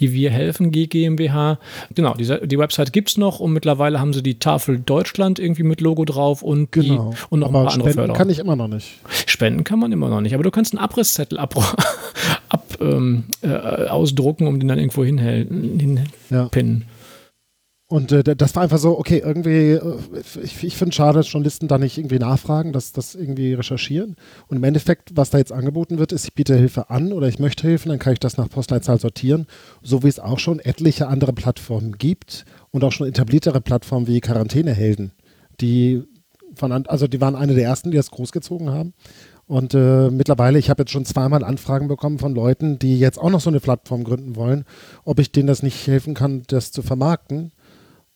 die Wir helfen GmbH. Genau, diese, die Website gibt es noch und mittlerweile haben sie die Tafel Deutschland irgendwie mit Logo drauf und, Genau. die, und noch Aber ein paar andere spenden Förderer. kann ich immer noch nicht. Spenden kann man immer noch nicht, aber du kannst einen Abrisszettel ab, ab, ähm, äh, ausdrucken, um den dann irgendwo hinpinnen. Ja. Und äh, das war einfach so, okay, irgendwie, äh, ich, ich finde schade, dass Journalisten da nicht irgendwie nachfragen, dass das irgendwie recherchieren. Und im Endeffekt, was da jetzt angeboten wird, ist, ich biete Hilfe an oder ich möchte Hilfe, dann kann ich das nach Postleitzahl sortieren, so wie es auch schon etliche andere Plattformen gibt und auch schon etabliertere Plattformen wie Quarantänehelden, die von, also die waren eine der ersten, die das großgezogen haben. Und äh, mittlerweile, ich habe jetzt schon zweimal Anfragen bekommen von Leuten, die jetzt auch noch so eine Plattform gründen wollen, ob ich denen das nicht helfen kann, das zu vermarkten.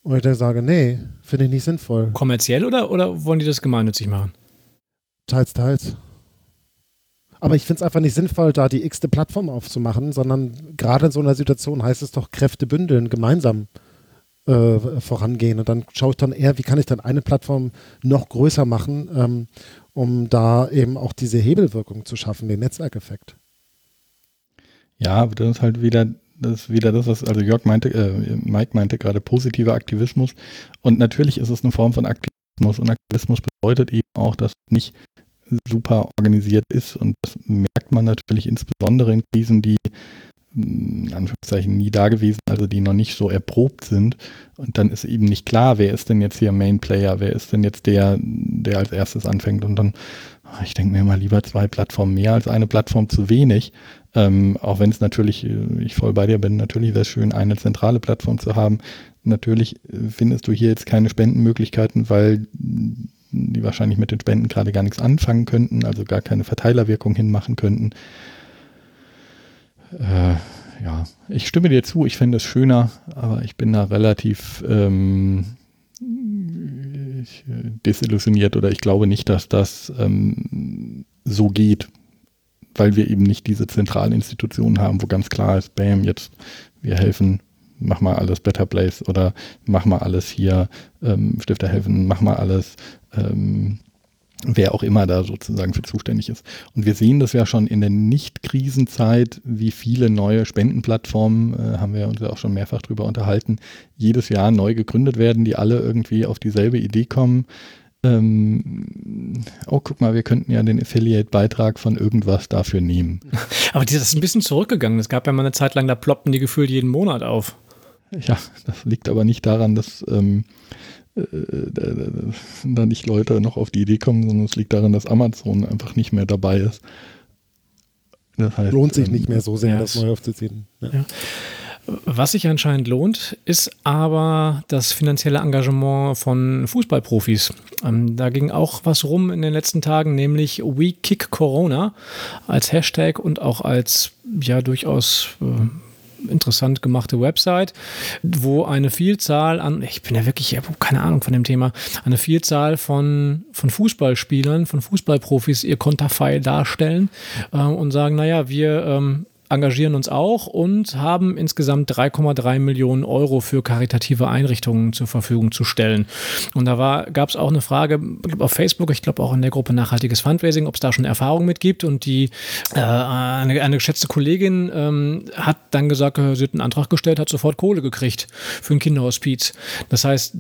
Und ich dann sage, nee, finde ich nicht sinnvoll. Kommerziell oder, oder wollen die das gemeinnützig machen? Teils, teils. Aber ich finde es einfach nicht sinnvoll, da die x-te Plattform aufzumachen, sondern gerade in so einer Situation heißt es doch Kräfte bündeln, gemeinsam äh, vorangehen. Und dann schaue ich dann eher, wie kann ich dann eine Plattform noch größer machen, ähm, um da eben auch diese Hebelwirkung zu schaffen, den Netzwerkeffekt. Ja, das ist halt wieder das ist wieder das, was also Jörg meinte, äh, Mike meinte gerade positiver Aktivismus. Und natürlich ist es eine Form von Aktivismus. Und Aktivismus bedeutet eben auch, dass nicht super organisiert ist. Und das merkt man natürlich insbesondere in Krisen, die in Anführungszeichen nie da gewesen, also die noch nicht so erprobt sind. Und dann ist eben nicht klar, wer ist denn jetzt hier Main Player, wer ist denn jetzt der, der als erstes anfängt. Und dann, ah, ich denke mir mal lieber zwei Plattformen mehr als eine Plattform zu wenig. Ähm, auch wenn es natürlich, äh, ich voll bei dir bin, natürlich wäre es schön, eine zentrale Plattform zu haben. Natürlich äh, findest du hier jetzt keine Spendenmöglichkeiten, weil die wahrscheinlich mit den Spenden gerade gar nichts anfangen könnten, also gar keine Verteilerwirkung hinmachen könnten. Äh, ja, ich stimme dir zu, ich fände es schöner, aber ich bin da relativ ähm, ich, äh, desillusioniert oder ich glaube nicht, dass das ähm, so geht, weil wir eben nicht diese zentralen Institutionen haben, wo ganz klar ist, bam, jetzt wir helfen, mach mal alles Better Place oder mach mal alles hier, ähm, Stifter helfen, mach mal alles, ähm, wer auch immer da sozusagen für zuständig ist. Und wir sehen das ja schon in der Nicht-Krisenzeit, wie viele neue Spendenplattformen, äh, haben wir uns ja auch schon mehrfach drüber unterhalten, jedes Jahr neu gegründet werden, die alle irgendwie auf dieselbe Idee kommen. Ähm, oh, guck mal, wir könnten ja den Affiliate-Beitrag von irgendwas dafür nehmen. Aber das ist ein bisschen zurückgegangen. Es gab ja mal eine Zeit lang, da ploppten die gefühlt jeden Monat auf. Ja, das liegt aber nicht daran, dass ähm, äh, da, da, da nicht Leute noch auf die Idee kommen, sondern es liegt daran, dass Amazon einfach nicht mehr dabei ist. Das heißt, Lohnt sich ähm, nicht mehr so sehr, ja, das neu aufzuziehen. Ja. Ja. Was sich anscheinend lohnt, ist aber das finanzielle Engagement von Fußballprofis. Ähm, da ging auch was rum in den letzten Tagen, nämlich We Kick Corona als Hashtag und auch als ja durchaus äh, interessant gemachte Website, wo eine Vielzahl an, ich bin ja wirklich, ich habe keine Ahnung von dem Thema, eine Vielzahl von, von Fußballspielern, von Fußballprofis ihr Konterfei darstellen äh, und sagen, naja, wir ähm, engagieren uns auch und haben insgesamt 3,3 Millionen Euro für karitative Einrichtungen zur Verfügung zu stellen. Und da gab es auch eine Frage auf Facebook, ich glaube auch in der Gruppe Nachhaltiges Fundraising, ob es da schon Erfahrung mit gibt. Und die äh, eine, eine geschätzte Kollegin ähm, hat dann gesagt, äh, sie hat einen Antrag gestellt, hat sofort Kohle gekriegt für ein Kinderhospiz. Das heißt,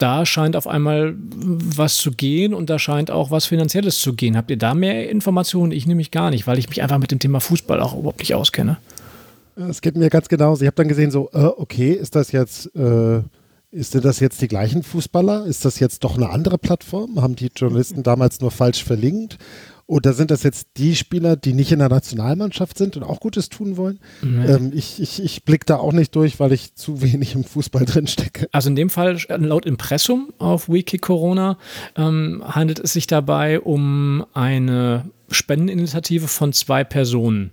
da scheint auf einmal was zu gehen und da scheint auch was Finanzielles zu gehen. Habt ihr da mehr Informationen? Ich nämlich gar nicht, weil ich mich einfach mit dem Thema Fußball auch überhaupt nicht auskenne. Es geht mir ganz genauso. Ich habe dann gesehen, so, äh, okay, ist das jetzt, äh, ist denn das jetzt die gleichen Fußballer? Ist das jetzt doch eine andere Plattform? Haben die Journalisten damals nur falsch verlinkt? Oder sind das jetzt die Spieler, die nicht in der Nationalmannschaft sind und auch Gutes tun wollen? Ähm, ich ich, ich blicke da auch nicht durch, weil ich zu wenig im Fußball drin stecke. Also in dem Fall, laut Impressum auf Wiki Corona, ähm, handelt es sich dabei um eine Spendeninitiative von zwei Personen.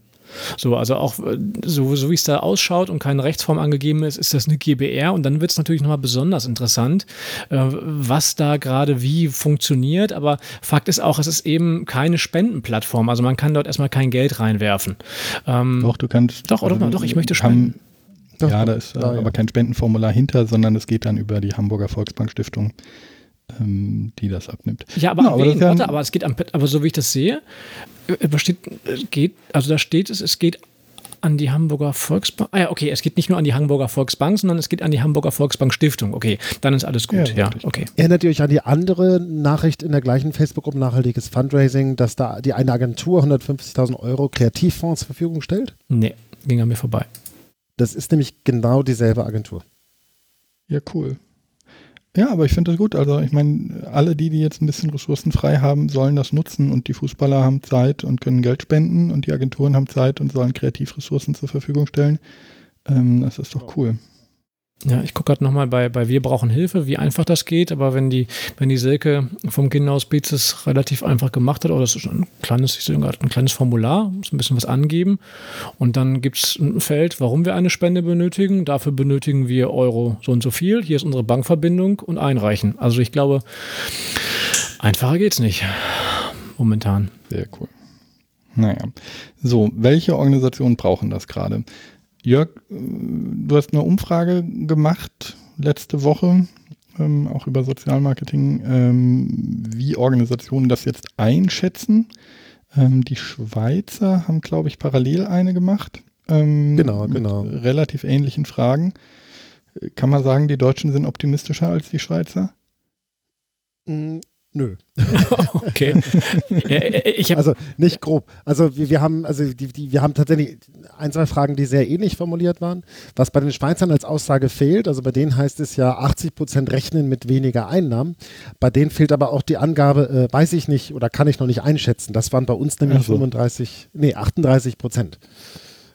So, also auch äh, so, so wie es da ausschaut und keine Rechtsform angegeben ist, ist das eine GBR und dann wird es natürlich nochmal besonders interessant, äh, was da gerade wie funktioniert. Aber Fakt ist auch, es ist eben keine Spendenplattform. Also man kann dort erstmal kein Geld reinwerfen. Ähm, doch, du kannst. Doch, oder also, doch, ich möchte spenden. Doch, ja, da ist äh, aber kein Spendenformular hinter, sondern es geht dann über die Hamburger Volksbank Stiftung ähm, die das abnimmt. Ja, aber, ja, aber, wen, warte, aber es geht am, aber so wie ich das sehe, besteht, geht, also da steht es, es geht an die Hamburger Volksbank. Ah ja, okay, es geht nicht nur an die Hamburger Volksbank, sondern es geht an die Hamburger Volksbank Stiftung. Okay, dann ist alles gut. Ja, ja okay. Erinnert ihr euch an die andere Nachricht in der gleichen Facebook-Gruppe Nachhaltiges Fundraising, dass da die eine Agentur 150.000 Euro Kreativfonds zur Verfügung stellt? Nee, ging an mir vorbei. Das ist nämlich genau dieselbe Agentur. Ja, cool. Ja, aber ich finde das gut. Also ich meine, alle die, die jetzt ein bisschen Ressourcen frei haben, sollen das nutzen und die Fußballer haben Zeit und können Geld spenden und die Agenturen haben Zeit und sollen Kreativressourcen zur Verfügung stellen. Ähm, das ist doch cool. Ja, ich gucke gerade nochmal bei, bei Wir brauchen Hilfe, wie einfach das geht, aber wenn die, wenn die Silke vom Kinderhaus Beats es relativ einfach gemacht hat, oder das ist ein kleines, ich sehe ein kleines Formular, muss ein bisschen was angeben und dann gibt es ein Feld, warum wir eine Spende benötigen. Dafür benötigen wir Euro so und so viel. Hier ist unsere Bankverbindung und einreichen. Also ich glaube, einfacher geht es nicht momentan. Sehr cool. Naja, so, welche Organisationen brauchen das gerade? Jörg, du hast eine Umfrage gemacht letzte Woche, ähm, auch über Sozialmarketing, ähm, wie Organisationen das jetzt einschätzen. Ähm, die Schweizer haben, glaube ich, parallel eine gemacht. Ähm, genau, genau. relativ ähnlichen Fragen. Kann man sagen, die Deutschen sind optimistischer als die Schweizer? Nö. okay. also nicht grob. Also wir, wir haben, also die, die, wir haben tatsächlich ein, zwei Fragen, die sehr ähnlich formuliert waren. Was bei den Schweizern als Aussage fehlt, also bei denen heißt es ja 80 Prozent rechnen mit weniger Einnahmen. Bei denen fehlt aber auch die Angabe, äh, weiß ich nicht oder kann ich noch nicht einschätzen. Das waren bei uns nämlich also. 35, nee, 38 Prozent.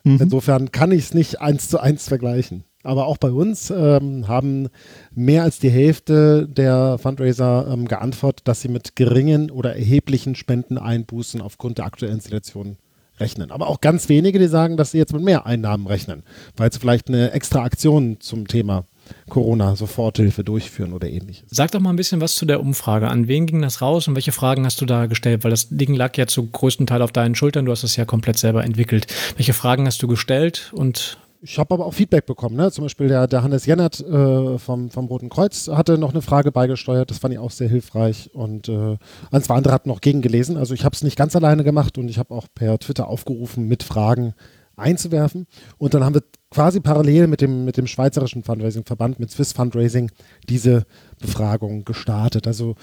Mhm. Insofern kann ich es nicht eins zu eins vergleichen. Aber auch bei uns ähm, haben mehr als die Hälfte der Fundraiser ähm, geantwortet, dass sie mit geringen oder erheblichen Spendeneinbußen aufgrund der aktuellen Situation rechnen. Aber auch ganz wenige, die sagen, dass sie jetzt mit mehr Einnahmen rechnen, weil sie vielleicht eine extra Aktion zum Thema Corona-Soforthilfe durchführen oder ähnliches. Sag doch mal ein bisschen was zu der Umfrage. An wen ging das raus und welche Fragen hast du da gestellt? Weil das Ding lag ja zum größten Teil auf deinen Schultern. Du hast es ja komplett selber entwickelt. Welche Fragen hast du gestellt und ich habe aber auch Feedback bekommen. Ne? Zum Beispiel der, der Hannes Jennert äh, vom, vom Roten Kreuz hatte noch eine Frage beigesteuert. Das fand ich auch sehr hilfreich. Und äh, ein, zwei andere hatten noch gegengelesen. Also ich habe es nicht ganz alleine gemacht und ich habe auch per Twitter aufgerufen, mit Fragen einzuwerfen. Und dann haben wir quasi parallel mit dem, mit dem Schweizerischen Fundraising-Verband, mit Swiss Fundraising, diese Befragung gestartet. Also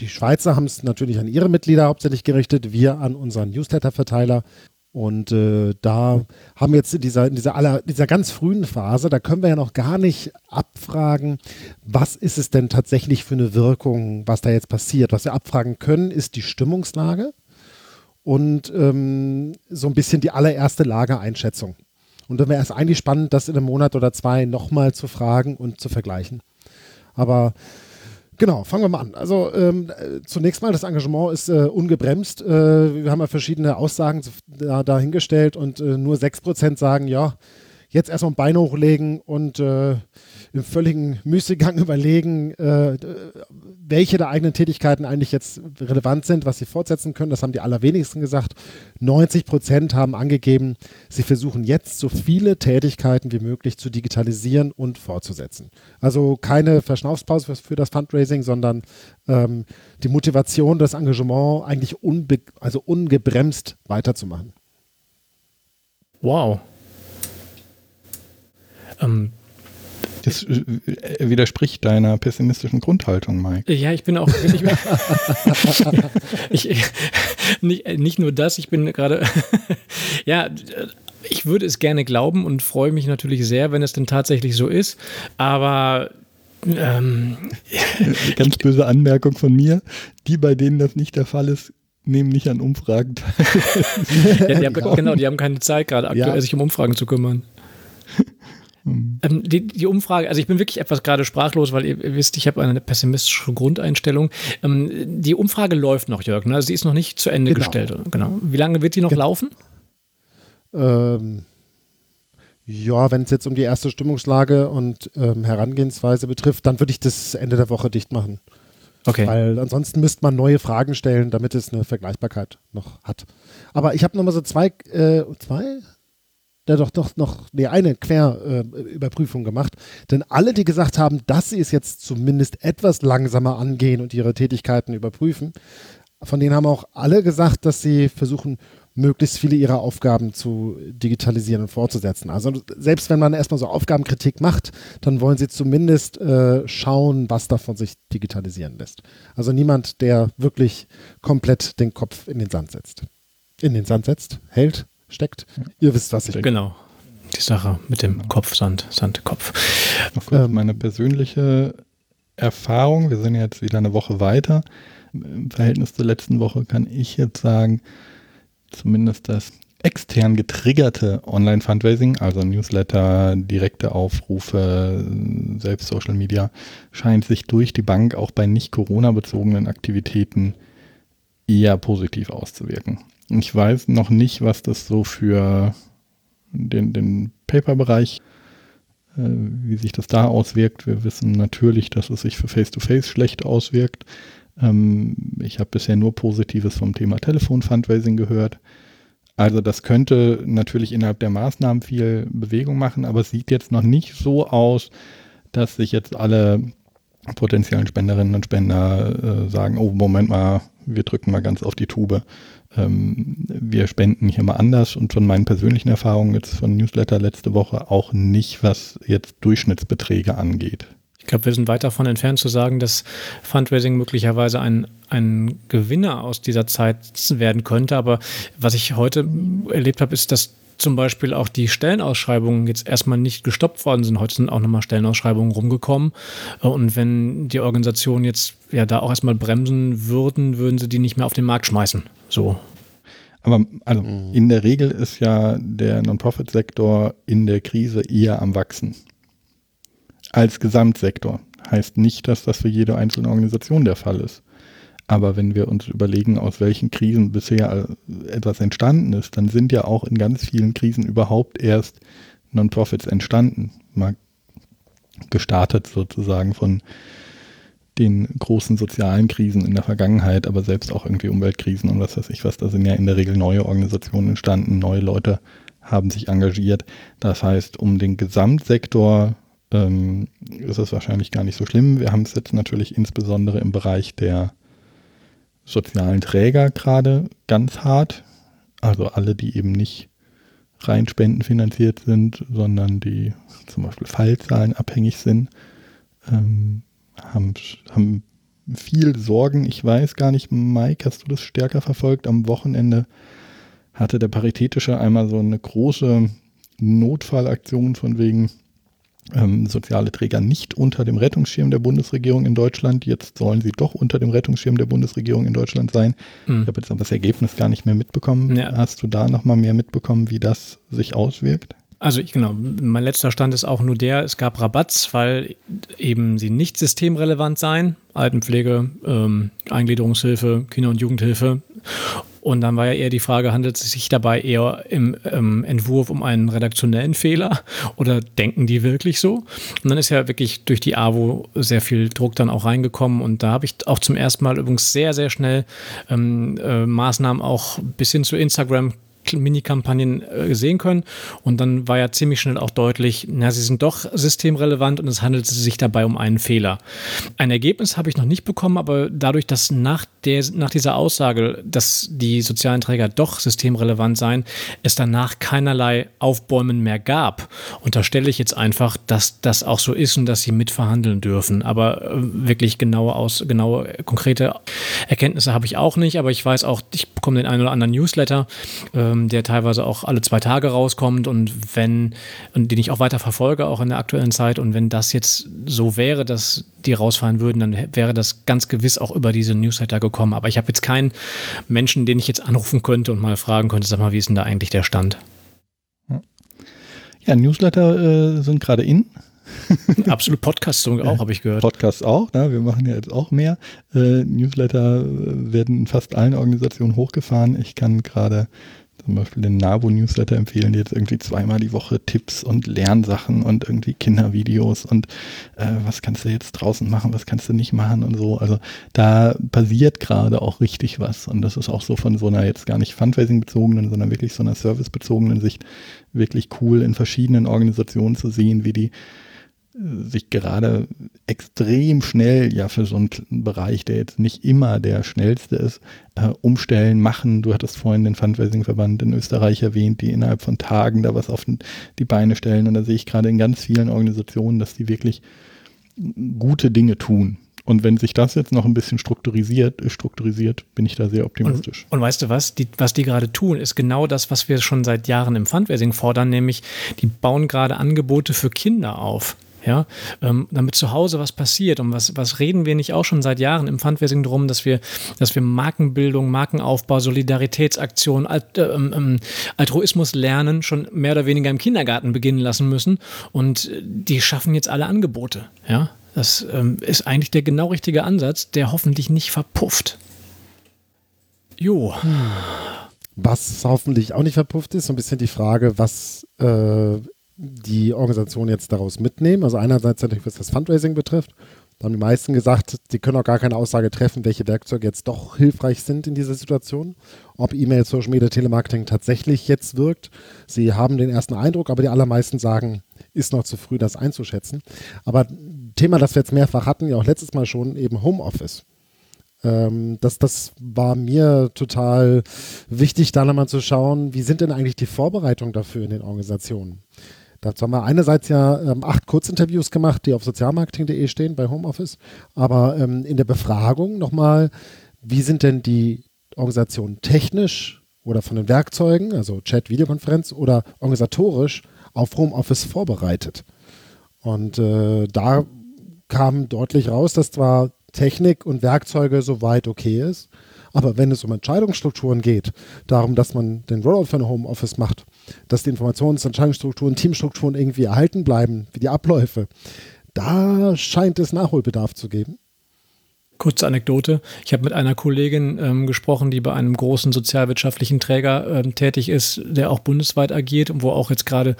die Schweizer haben es natürlich an ihre Mitglieder hauptsächlich gerichtet, wir an unseren Newsletter-Verteiler und äh, da haben jetzt in dieser, in dieser, aller, dieser ganz frühen Phase, da können wir ja noch gar nicht abfragen, was ist es denn tatsächlich für eine Wirkung, was da jetzt passiert. Was wir abfragen können, ist die Stimmungslage und ähm, so ein bisschen die allererste Lageeinschätzung. Und dann wäre es eigentlich spannend, das in einem Monat oder zwei nochmal zu fragen und zu vergleichen. Aber Genau, fangen wir mal an. Also ähm, zunächst mal, das Engagement ist äh, ungebremst. Äh, wir haben ja verschiedene Aussagen da, dahingestellt und äh, nur 6% sagen, ja, jetzt erstmal ein Bein hochlegen und äh, im völligen Müßiggang überlegen, äh, welche der eigenen Tätigkeiten eigentlich jetzt relevant sind, was sie fortsetzen können. Das haben die allerwenigsten gesagt. 90 Prozent haben angegeben, sie versuchen jetzt so viele Tätigkeiten wie möglich zu digitalisieren und fortzusetzen. Also keine Verschnaufspause für, das Fundraising, sondern ähm, die Motivation, das Engagement eigentlich unbe also ungebremst weiterzumachen. Wow. Ähm, das äh, widerspricht deiner pessimistischen Grundhaltung, Mike. Ja, ich bin auch. Ich, ich, nicht, nicht nur das, ich bin gerade. ja, ich würde es gerne glauben und freue mich natürlich sehr, wenn es denn tatsächlich so ist. Aber ähm, Ganz böse Anmerkung von mir. Die, bei denen das nicht der Fall ist, nehmen nicht an Umfragen teil. ja, die haben, genau, die haben keine Zeit gerade aktuell, ja. sich um Umfragen zu kümmern. Hm. Ähm, die, die, Umfrage, also ich bin wirklich etwas gerade sprachlos, weil ihr, ihr wisst, ich habe eine pessimistische Grundeinstellung. Ähm, die Umfrage läuft noch, Jörg, ne? Also sie ist noch nicht zu Ende genau. gestellt. Genau. Wie lange wird die noch Ge laufen? Ähm, ja, wenn es jetzt um die erste Stimmungslage und ähm, Herangehensweise betrifft, dann würde ich das Ende der Woche dicht machen. Okay. Weil ansonsten müsste man neue Fragen stellen, damit es eine Vergleichbarkeit noch hat. Aber ich habe nochmal so zwei, äh, zwei? Ja, doch, doch, noch, nee, eine Querüberprüfung äh, gemacht. Denn alle, die gesagt haben, dass sie es jetzt zumindest etwas langsamer angehen und ihre Tätigkeiten überprüfen, von denen haben auch alle gesagt, dass sie versuchen, möglichst viele ihrer Aufgaben zu digitalisieren und fortzusetzen. Also selbst wenn man erstmal so Aufgabenkritik macht, dann wollen sie zumindest äh, schauen, was davon sich digitalisieren lässt. Also niemand, der wirklich komplett den Kopf in den Sand setzt. In den Sand setzt, hält, steckt. Ihr wisst, was ich meine. Genau. Die Sache mit dem Kopf, Sand, Sandkopf. Ähm, meine persönliche Erfahrung, wir sind jetzt wieder eine Woche weiter. Im Verhältnis zur letzten Woche kann ich jetzt sagen, zumindest das extern getriggerte Online-Fundraising, also Newsletter, direkte Aufrufe, selbst Social Media, scheint sich durch die Bank auch bei nicht Corona-bezogenen Aktivitäten eher positiv auszuwirken. Ich weiß noch nicht, was das so für den, den Paper-Bereich, äh, wie sich das da auswirkt. Wir wissen natürlich, dass es sich für Face-to-Face -face schlecht auswirkt. Ähm, ich habe bisher nur Positives vom Thema Telefon-Fundraising gehört. Also das könnte natürlich innerhalb der Maßnahmen viel Bewegung machen, aber es sieht jetzt noch nicht so aus, dass sich jetzt alle potenziellen Spenderinnen und Spender äh, sagen, oh Moment mal, wir drücken mal ganz auf die Tube. Ähm, wir spenden hier mal anders und von meinen persönlichen Erfahrungen jetzt von Newsletter letzte Woche auch nicht, was jetzt Durchschnittsbeträge angeht. Ich glaube, wir sind weit davon entfernt zu sagen, dass Fundraising möglicherweise ein, ein Gewinner aus dieser Zeit werden könnte. Aber was ich heute erlebt habe, ist, dass zum Beispiel auch die Stellenausschreibungen jetzt erstmal nicht gestoppt worden sind. Heute sind auch nochmal Stellenausschreibungen rumgekommen. Und wenn die Organisationen jetzt ja da auch erstmal bremsen würden, würden sie die nicht mehr auf den Markt schmeißen. So. Aber also mhm. in der Regel ist ja der Non-Profit-Sektor in der Krise eher am Wachsen als Gesamtsektor. Heißt nicht, dass das für jede einzelne Organisation der Fall ist. Aber wenn wir uns überlegen, aus welchen Krisen bisher etwas entstanden ist, dann sind ja auch in ganz vielen Krisen überhaupt erst Non-Profits entstanden. Mal gestartet sozusagen von den großen sozialen Krisen in der Vergangenheit, aber selbst auch irgendwie Umweltkrisen und was weiß ich was. Da sind ja in der Regel neue Organisationen entstanden, neue Leute haben sich engagiert. Das heißt, um den Gesamtsektor ähm, ist es wahrscheinlich gar nicht so schlimm. Wir haben es jetzt natürlich insbesondere im Bereich der sozialen Träger gerade ganz hart. Also alle, die eben nicht rein spendenfinanziert sind, sondern die zum Beispiel Fallzahlen abhängig sind, ähm, haben, haben viel Sorgen. Ich weiß gar nicht, Mike, hast du das stärker verfolgt? Am Wochenende hatte der Paritätische einmal so eine große Notfallaktion von wegen, ähm, soziale Träger nicht unter dem Rettungsschirm der Bundesregierung in Deutschland. Jetzt sollen sie doch unter dem Rettungsschirm der Bundesregierung in Deutschland sein. Mhm. Ich habe jetzt aber das Ergebnis gar nicht mehr mitbekommen. Ja. Hast du da nochmal mehr mitbekommen, wie das sich auswirkt? Also ich, genau, mein letzter Stand ist auch nur der, es gab Rabatts, weil eben sie nicht systemrelevant seien. Altenpflege, ähm, Eingliederungshilfe, Kinder- und Jugendhilfe. Und dann war ja eher die Frage, handelt es sich dabei eher im ähm, Entwurf um einen redaktionellen Fehler oder denken die wirklich so? Und dann ist ja wirklich durch die AWO sehr viel Druck dann auch reingekommen und da habe ich auch zum ersten Mal übrigens sehr, sehr schnell ähm, äh, Maßnahmen auch bis hin zu Instagram Mini-Kampagnen äh, sehen können. Und dann war ja ziemlich schnell auch deutlich, na, sie sind doch systemrelevant und es handelt sich dabei um einen Fehler. Ein Ergebnis habe ich noch nicht bekommen, aber dadurch, dass nach, der, nach dieser Aussage, dass die sozialen Träger doch systemrelevant seien, es danach keinerlei Aufbäumen mehr gab, unterstelle ich jetzt einfach, dass das auch so ist und dass sie mitverhandeln dürfen. Aber äh, wirklich genaue, aus, genaue konkrete Erkenntnisse habe ich auch nicht, aber ich weiß auch, ich bekomme den einen oder anderen Newsletter. Äh, ähm, der teilweise auch alle zwei Tage rauskommt und wenn, und den ich auch weiter verfolge, auch in der aktuellen Zeit. Und wenn das jetzt so wäre, dass die rausfallen würden, dann wäre das ganz gewiss auch über diese Newsletter gekommen. Aber ich habe jetzt keinen Menschen, den ich jetzt anrufen könnte und mal fragen könnte, sag mal, wie ist denn da eigentlich der Stand? Ja, Newsletter äh, sind gerade in. Absolut Podcasts auch, habe ich gehört. Podcasts auch, ne? wir machen ja jetzt auch mehr. Äh, Newsletter äh, werden in fast allen Organisationen hochgefahren. Ich kann gerade zum Beispiel den NABU-Newsletter empfehlen, die jetzt irgendwie zweimal die Woche Tipps und Lernsachen und irgendwie Kindervideos und äh, was kannst du jetzt draußen machen, was kannst du nicht machen und so. Also da passiert gerade auch richtig was und das ist auch so von so einer jetzt gar nicht Fundraising-bezogenen, sondern wirklich so einer Service-bezogenen Sicht wirklich cool in verschiedenen Organisationen zu sehen, wie die sich gerade extrem schnell ja für so einen Bereich, der jetzt nicht immer der schnellste ist, äh, umstellen, machen. Du hattest vorhin den Fundraising-Verband in Österreich erwähnt, die innerhalb von Tagen da was auf die Beine stellen. Und da sehe ich gerade in ganz vielen Organisationen, dass die wirklich gute Dinge tun. Und wenn sich das jetzt noch ein bisschen strukturisiert, strukturisiert, bin ich da sehr optimistisch. Und, und weißt du was? Die, was die gerade tun, ist genau das, was wir schon seit Jahren im Fundraising fordern, nämlich die bauen gerade Angebote für Kinder auf ja, ähm, damit zu Hause was passiert. Und was, was reden wir nicht auch schon seit Jahren im Fundraising drum, dass wir, dass wir Markenbildung, Markenaufbau, Solidaritätsaktionen, Alt, äh, ähm, ähm, Altruismus lernen schon mehr oder weniger im Kindergarten beginnen lassen müssen. Und die schaffen jetzt alle Angebote. Ja, das ähm, ist eigentlich der genau richtige Ansatz, der hoffentlich nicht verpufft. Jo. Was hoffentlich auch nicht verpufft ist, so ein bisschen die Frage, was äh, die Organisation jetzt daraus mitnehmen. Also einerseits natürlich, was das Fundraising betrifft. Da haben die meisten gesagt, sie können auch gar keine Aussage treffen, welche Werkzeuge jetzt doch hilfreich sind in dieser Situation. Ob E-Mail, Social Media, Telemarketing tatsächlich jetzt wirkt. Sie haben den ersten Eindruck, aber die allermeisten sagen, ist noch zu früh, das einzuschätzen. Aber Thema, das wir jetzt mehrfach hatten, ja auch letztes Mal schon, eben Homeoffice. Ähm, das, das war mir total wichtig, da nochmal zu schauen, wie sind denn eigentlich die Vorbereitungen dafür in den Organisationen? Dazu haben wir einerseits ja ähm, acht Kurzinterviews gemacht, die auf sozialmarketing.de stehen bei Homeoffice, aber ähm, in der Befragung nochmal, wie sind denn die Organisationen technisch oder von den Werkzeugen, also Chat, Videokonferenz oder organisatorisch auf Homeoffice vorbereitet? Und äh, da kam deutlich raus, dass zwar Technik und Werkzeuge soweit okay ist, aber wenn es um Entscheidungsstrukturen geht, darum, dass man den Rollout ein Homeoffice macht, dass die Informations- Entscheidungsstrukturen, Teamstrukturen irgendwie erhalten bleiben, wie die Abläufe, da scheint es Nachholbedarf zu geben. Kurze Anekdote. Ich habe mit einer Kollegin ähm, gesprochen, die bei einem großen sozialwirtschaftlichen Träger ähm, tätig ist, der auch bundesweit agiert und wo auch jetzt gerade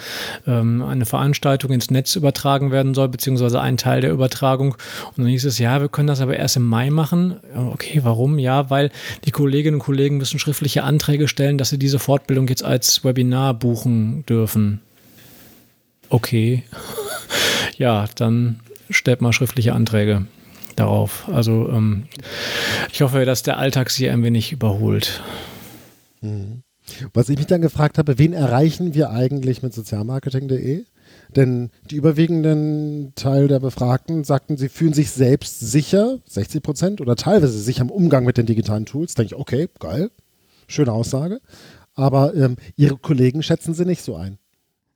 ähm, eine Veranstaltung ins Netz übertragen werden soll, beziehungsweise ein Teil der Übertragung. Und dann hieß es, ja, wir können das aber erst im Mai machen. Okay, warum? Ja, weil die Kolleginnen und Kollegen müssen schriftliche Anträge stellen, dass sie diese Fortbildung jetzt als Webinar buchen dürfen. Okay. ja, dann stellt mal schriftliche Anträge darauf. Also ähm, ich hoffe, dass der Alltag sie ein wenig überholt. Mhm. Was ich mich dann gefragt habe, wen erreichen wir eigentlich mit sozialmarketing.de? Denn die überwiegenden Teil der Befragten sagten, sie fühlen sich selbst sicher, 60 Prozent, oder teilweise sicher im Umgang mit den digitalen Tools. Da denke ich, okay, geil, schöne Aussage. Aber ähm, ihre Kollegen schätzen sie nicht so ein.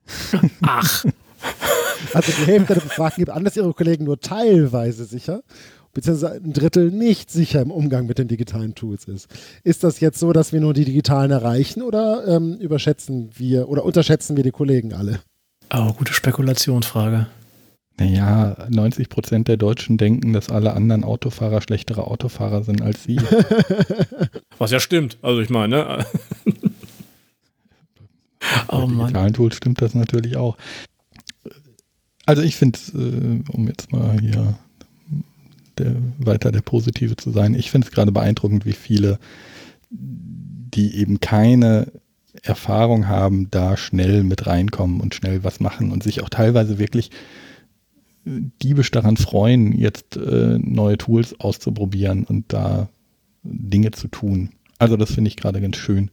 Ach. Also die Hälfte der Befragten gibt an, dass ihre Kollegen nur teilweise sicher, beziehungsweise ein Drittel nicht sicher im Umgang mit den digitalen Tools ist. Ist das jetzt so, dass wir nur die digitalen erreichen oder ähm, überschätzen wir oder unterschätzen wir die Kollegen alle? Oh, gute Spekulationsfrage. Naja, 90 Prozent der Deutschen denken, dass alle anderen Autofahrer schlechtere Autofahrer sind als sie. Was ja stimmt. Also ich meine, ne? Bei oh, digitalen Tools stimmt das natürlich auch. Also ich finde, äh, um jetzt mal hier der, weiter der Positive zu sein, ich finde es gerade beeindruckend, wie viele, die eben keine Erfahrung haben, da schnell mit reinkommen und schnell was machen und sich auch teilweise wirklich diebisch daran freuen, jetzt äh, neue Tools auszuprobieren und da Dinge zu tun. Also das finde ich gerade ganz schön.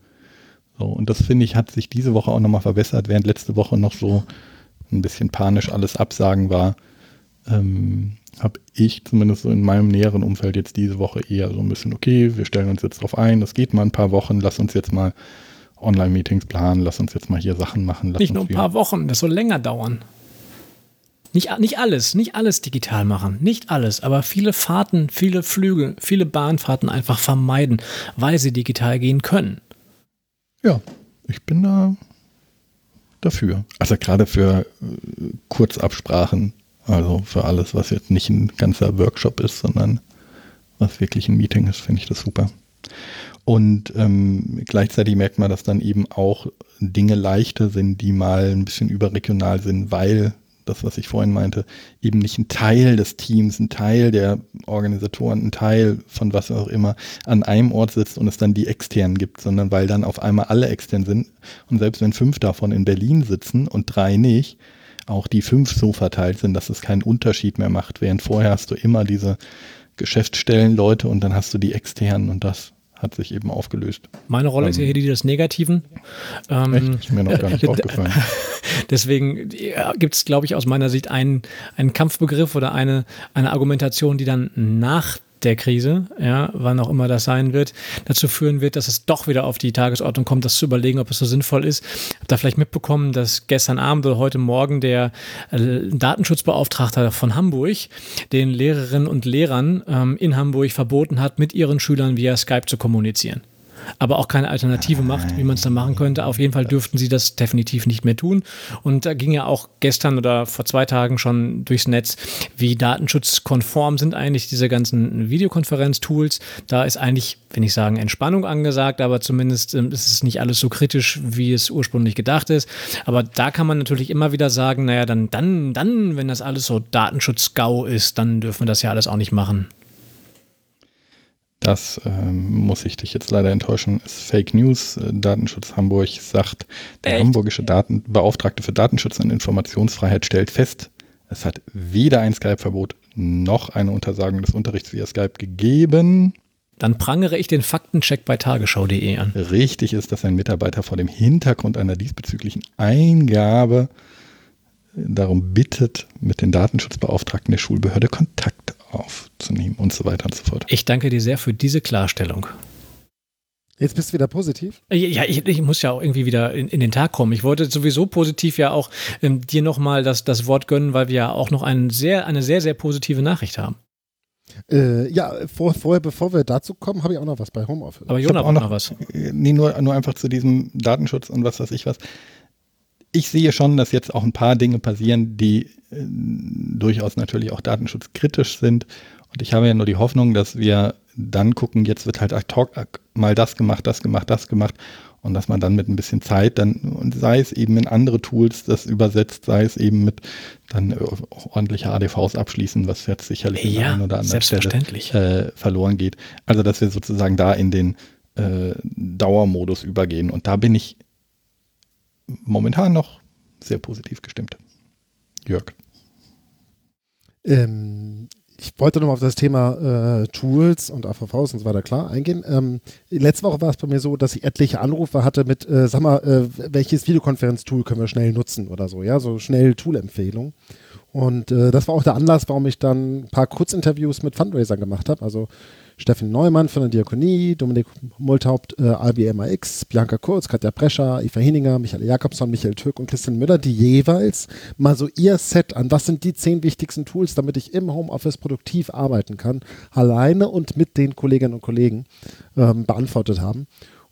So, und das finde ich, hat sich diese Woche auch nochmal verbessert, während letzte Woche noch so ein bisschen panisch alles absagen war, ähm, habe ich zumindest so in meinem näheren Umfeld jetzt diese Woche eher so ein bisschen, okay, wir stellen uns jetzt drauf ein, das geht mal ein paar Wochen, lass uns jetzt mal Online-Meetings planen, lass uns jetzt mal hier Sachen machen. nicht nur ein paar Wochen, das soll länger dauern. Nicht, nicht alles, nicht alles digital machen, nicht alles, aber viele Fahrten, viele Flüge, viele Bahnfahrten einfach vermeiden, weil sie digital gehen können. Ja, ich bin da dafür. Also gerade für äh, Kurzabsprachen, also für alles, was jetzt nicht ein ganzer Workshop ist, sondern was wirklich ein Meeting ist, finde ich das super. Und ähm, gleichzeitig merkt man, dass dann eben auch Dinge leichter sind, die mal ein bisschen überregional sind, weil das, was ich vorhin meinte, eben nicht ein Teil des Teams, ein Teil der Organisatoren, ein Teil von was auch immer an einem Ort sitzt und es dann die externen gibt, sondern weil dann auf einmal alle extern sind und selbst wenn fünf davon in Berlin sitzen und drei nicht, auch die fünf so verteilt sind, dass es keinen Unterschied mehr macht, während vorher hast du immer diese Geschäftsstellenleute und dann hast du die externen und das hat sich eben aufgelöst. Meine Rolle ähm, ist ja hier die des Negativen. Ähm, echt? Ist mir noch gar nicht aufgefallen. Deswegen ja, gibt es, glaube ich, aus meiner Sicht einen, einen Kampfbegriff oder eine, eine Argumentation, die dann nach der Krise, ja, wann auch immer das sein wird, dazu führen wird, dass es doch wieder auf die Tagesordnung kommt, das zu überlegen, ob es so sinnvoll ist. Habt da vielleicht mitbekommen, dass gestern Abend oder heute Morgen der äh, Datenschutzbeauftragte von Hamburg den Lehrerinnen und Lehrern ähm, in Hamburg verboten hat, mit ihren Schülern via Skype zu kommunizieren aber auch keine Alternative macht, wie man es dann machen könnte. Auf jeden Fall dürften sie das definitiv nicht mehr tun. Und da ging ja auch gestern oder vor zwei Tagen schon durchs Netz, wie datenschutzkonform sind eigentlich diese ganzen Videokonferenz-Tools. Da ist eigentlich, wenn ich sagen, Entspannung angesagt, aber zumindest ähm, ist es nicht alles so kritisch, wie es ursprünglich gedacht ist. Aber da kann man natürlich immer wieder sagen, naja, dann, dann, dann, wenn das alles so Datenschutz-GAU ist, dann dürfen wir das ja alles auch nicht machen. Das ähm, muss ich dich jetzt leider enttäuschen, ist Fake News. Äh, Datenschutz Hamburg sagt, der Echt? hamburgische Datenbeauftragte für Datenschutz und Informationsfreiheit stellt fest, es hat weder ein Skype-Verbot noch eine Untersagung des Unterrichts via Skype gegeben. Dann prangere ich den Faktencheck bei tagesschau.de an. Richtig ist, dass ein Mitarbeiter vor dem Hintergrund einer diesbezüglichen Eingabe darum bittet, mit den Datenschutzbeauftragten der Schulbehörde Kontakt aufzunehmen und so weiter und so fort. Ich danke dir sehr für diese Klarstellung. Jetzt bist du wieder positiv? Ja, ich, ich muss ja auch irgendwie wieder in, in, den Tag kommen. Ich wollte sowieso positiv ja auch ähm, dir nochmal das, das Wort gönnen, weil wir ja auch noch ein sehr, eine sehr, sehr positive Nachricht haben. Äh, ja, vor, vorher, bevor wir dazu kommen, habe ich auch noch was bei Homeoffice. Aber Jonas auch noch, noch was. Äh, nee, nur, nur einfach zu diesem Datenschutz und was weiß ich was. Ich sehe schon, dass jetzt auch ein paar Dinge passieren, die äh, durchaus natürlich auch datenschutzkritisch sind. Und ich habe ja nur die Hoffnung, dass wir dann gucken, jetzt wird halt ad hoc mal das gemacht, das gemacht, das gemacht. Und dass man dann mit ein bisschen Zeit dann, und sei es eben in andere Tools das übersetzt, sei es eben mit dann äh, ordentliche ADVs abschließen, was jetzt sicherlich ja, an oder anderen Stelle äh, verloren geht. Also dass wir sozusagen da in den äh, Dauermodus übergehen. Und da bin ich momentan noch sehr positiv gestimmt. Jörg. Ähm, ich wollte nochmal auf das Thema äh, Tools und AVVs und so weiter klar eingehen. Ähm, letzte Woche war es bei mir so, dass ich etliche Anrufe hatte mit, äh, sag mal, äh, welches Videokonferenz-Tool können wir schnell nutzen oder so, ja, so schnell Tool-Empfehlungen. Und äh, das war auch der Anlass, warum ich dann ein paar Kurzinterviews mit Fundraisern gemacht habe. Also Steffen Neumann von der Diakonie, Dominik Multhaupt, äh, ABMAX, Bianca Kurz, Katja Prescher, Eva Hininger, Michael Jakobson, Michael Türk und Christian Müller, die jeweils mal so ihr Set an, was sind die zehn wichtigsten Tools, damit ich im Homeoffice produktiv arbeiten kann, alleine und mit den Kolleginnen und Kollegen ähm, beantwortet haben.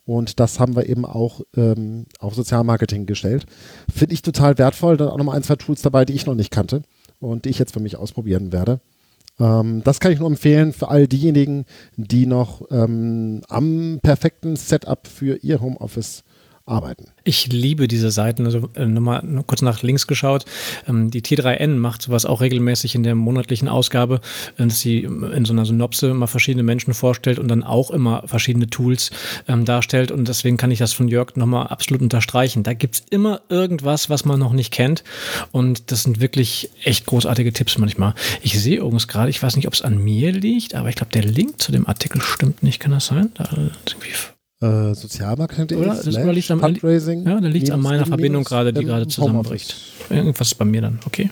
Und das haben wir eben auch ähm, auf Sozialmarketing gestellt. Finde ich total wertvoll. Dann auch nochmal ein, zwei Tools dabei, die ich noch nicht kannte und die ich jetzt für mich ausprobieren werde. Ähm, das kann ich nur empfehlen für all diejenigen, die noch ähm, am perfekten Setup für ihr Homeoffice arbeiten. Ich liebe diese Seiten. Also äh, nochmal kurz nach links geschaut. Ähm, die T3N macht sowas auch regelmäßig in der monatlichen Ausgabe, äh, dass sie in so einer Synopse mal verschiedene Menschen vorstellt und dann auch immer verschiedene Tools ähm, darstellt. Und deswegen kann ich das von Jörg nochmal absolut unterstreichen. Da gibt es immer irgendwas, was man noch nicht kennt. Und das sind wirklich echt großartige Tipps manchmal. Ich sehe übrigens gerade, ich weiß nicht, ob es an mir liegt, aber ich glaube, der Link zu dem Artikel stimmt nicht. Kann das sein? Da irgendwie äh, Sozialmarketing.de oder, das oder liegt am, Fundraising. Ja, da liegt es an meiner Verbindung gerade, die gerade zusammenbricht. Irgendwas ist bei mir dann, okay.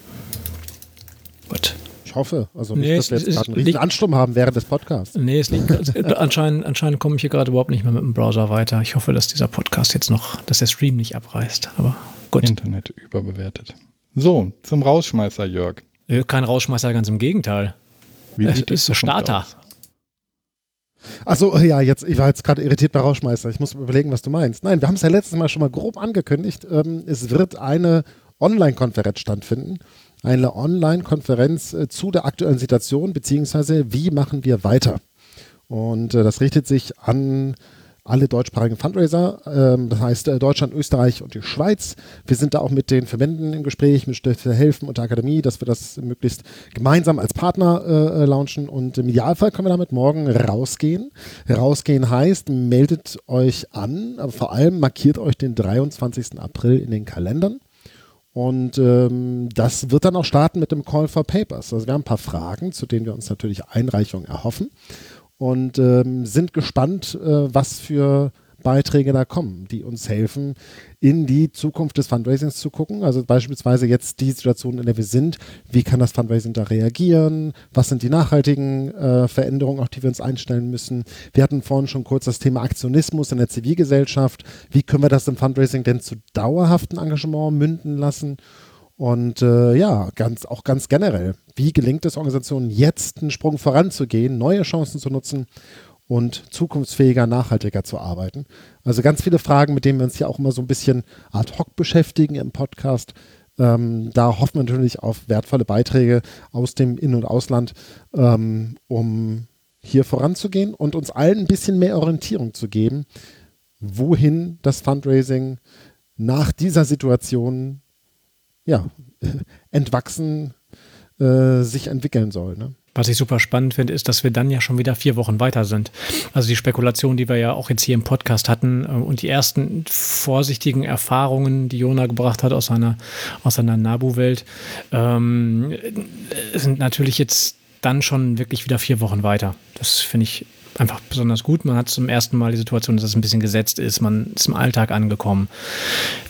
Gut. Ich hoffe. Also Nee, nicht, dass wir es- jetzt es gerade einen riesen Ansturm haben während des Podcasts. Nee, es liegt anscheinend, anscheinend komme ich hier gerade überhaupt nicht mehr mit dem Browser weiter. Ich hoffe, dass dieser Podcast jetzt noch, dass der Stream nicht abreißt. Aber gut. Internet überbewertet. So, zum Rausschmeißer, Jörg. Äh, Kein Rausschmeißer, ganz im Gegenteil. Wie Es sieht ist der Zukunft Starter. aus? Achso, ja, jetzt, ich war jetzt gerade irritiert bei Rauschmeister. Ich muss überlegen, was du meinst. Nein, wir haben es ja letztes Mal schon mal grob angekündigt. Ähm, es wird eine Online-Konferenz stattfinden. Eine Online-Konferenz äh, zu der aktuellen Situation, beziehungsweise wie machen wir weiter. Und äh, das richtet sich an alle deutschsprachigen Fundraiser, ähm, das heißt äh, Deutschland, Österreich und die Schweiz. Wir sind da auch mit den Verbänden im Gespräch, mit Stifte Helfen und der Akademie, dass wir das möglichst gemeinsam als Partner äh, launchen und im Idealfall können wir damit morgen rausgehen. Rausgehen heißt, meldet euch an, aber vor allem markiert euch den 23. April in den Kalendern. Und ähm, das wird dann auch starten mit dem Call for Papers. Also wir haben ein paar Fragen, zu denen wir uns natürlich Einreichungen erhoffen und ähm, sind gespannt, äh, was für Beiträge da kommen, die uns helfen, in die Zukunft des Fundraisings zu gucken. Also beispielsweise jetzt die Situation, in der wir sind, wie kann das Fundraising da reagieren? Was sind die nachhaltigen äh, Veränderungen, auf die wir uns einstellen müssen? Wir hatten vorhin schon kurz das Thema Aktionismus in der Zivilgesellschaft. Wie können wir das im Fundraising denn zu dauerhaften Engagement münden lassen? Und äh, ja, ganz, auch ganz generell, wie gelingt es Organisationen jetzt einen Sprung voranzugehen, neue Chancen zu nutzen und zukunftsfähiger, nachhaltiger zu arbeiten? Also ganz viele Fragen, mit denen wir uns ja auch immer so ein bisschen ad hoc beschäftigen im Podcast. Ähm, da hoffen wir natürlich auf wertvolle Beiträge aus dem In- und Ausland, ähm, um hier voranzugehen und uns allen ein bisschen mehr Orientierung zu geben, wohin das Fundraising nach dieser Situation ja, entwachsen äh, sich entwickeln soll. Ne? Was ich super spannend finde, ist, dass wir dann ja schon wieder vier Wochen weiter sind. Also die Spekulation, die wir ja auch jetzt hier im Podcast hatten äh, und die ersten vorsichtigen Erfahrungen, die Jona gebracht hat aus seiner, aus seiner Nabu-Welt, ähm, äh, sind natürlich jetzt dann schon wirklich wieder vier Wochen weiter. Das finde ich einfach besonders gut. Man hat zum ersten Mal die Situation, dass es ein bisschen gesetzt ist. Man ist im Alltag angekommen.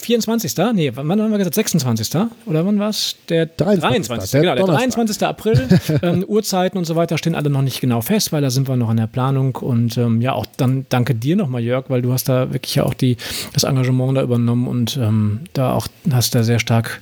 24. Nee, wann haben wir gesagt? 26. Oder wann war es? Der 23.. 23. Der genau, der Donnerstag. 23. April. ähm, Uhrzeiten und so weiter stehen alle noch nicht genau fest, weil da sind wir noch in der Planung. Und ähm, ja, auch dann danke dir nochmal, Jörg, weil du hast da wirklich ja auch die, das Engagement da übernommen und ähm, da auch hast da sehr stark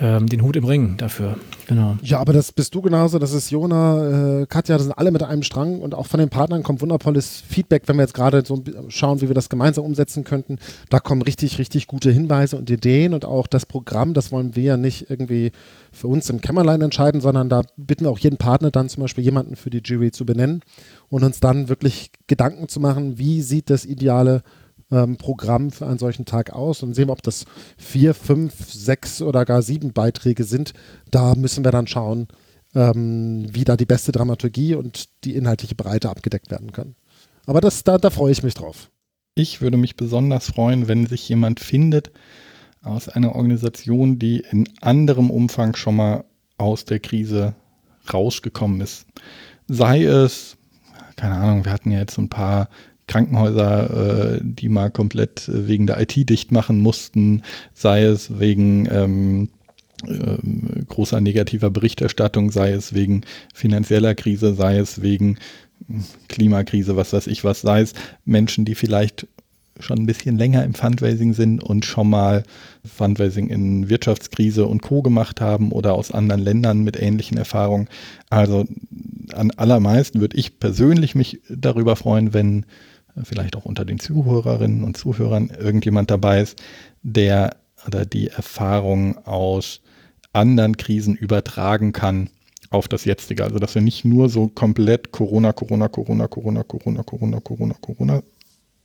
ähm, den Hut im Ring dafür. Genau. Ja, aber das bist du genauso, das ist Jona, äh, Katja, das sind alle mit einem Strang und auch von den Partnern kommt wundervolles Feedback, wenn wir jetzt gerade so schauen, wie wir das gemeinsam umsetzen könnten. Da kommen richtig, richtig gute Hinweise und Ideen und auch das Programm, das wollen wir ja nicht irgendwie für uns im Kämmerlein entscheiden, sondern da bitten wir auch jeden Partner dann zum Beispiel jemanden für die Jury zu benennen und uns dann wirklich Gedanken zu machen, wie sieht das ideale ähm, Programm für einen solchen Tag aus und sehen ob das vier, fünf, sechs oder gar sieben Beiträge sind. Da müssen wir dann schauen, ähm, wie da die beste Dramaturgie und die inhaltliche Breite abgedeckt werden kann. Aber das, da, da freue ich mich drauf. Ich würde mich besonders freuen, wenn sich jemand findet aus einer Organisation, die in anderem Umfang schon mal aus der Krise rausgekommen ist. Sei es, keine Ahnung, wir hatten ja jetzt so ein paar Krankenhäuser, äh, die mal komplett äh, wegen der IT dicht machen mussten, sei es wegen ähm, ähm, großer negativer Berichterstattung, sei es wegen finanzieller Krise, sei es wegen hm, Klimakrise, was weiß ich was, sei es Menschen, die vielleicht schon ein bisschen länger im Fundraising sind und schon mal Fundraising in Wirtschaftskrise und Co. gemacht haben oder aus anderen Ländern mit ähnlichen Erfahrungen. Also an allermeisten würde ich persönlich mich darüber freuen, wenn vielleicht auch unter den Zuhörerinnen und Zuhörern irgendjemand dabei ist, der oder die Erfahrung aus anderen Krisen übertragen kann auf das jetzige. Also dass wir nicht nur so komplett Corona, Corona, Corona, Corona, Corona, Corona, Corona, Corona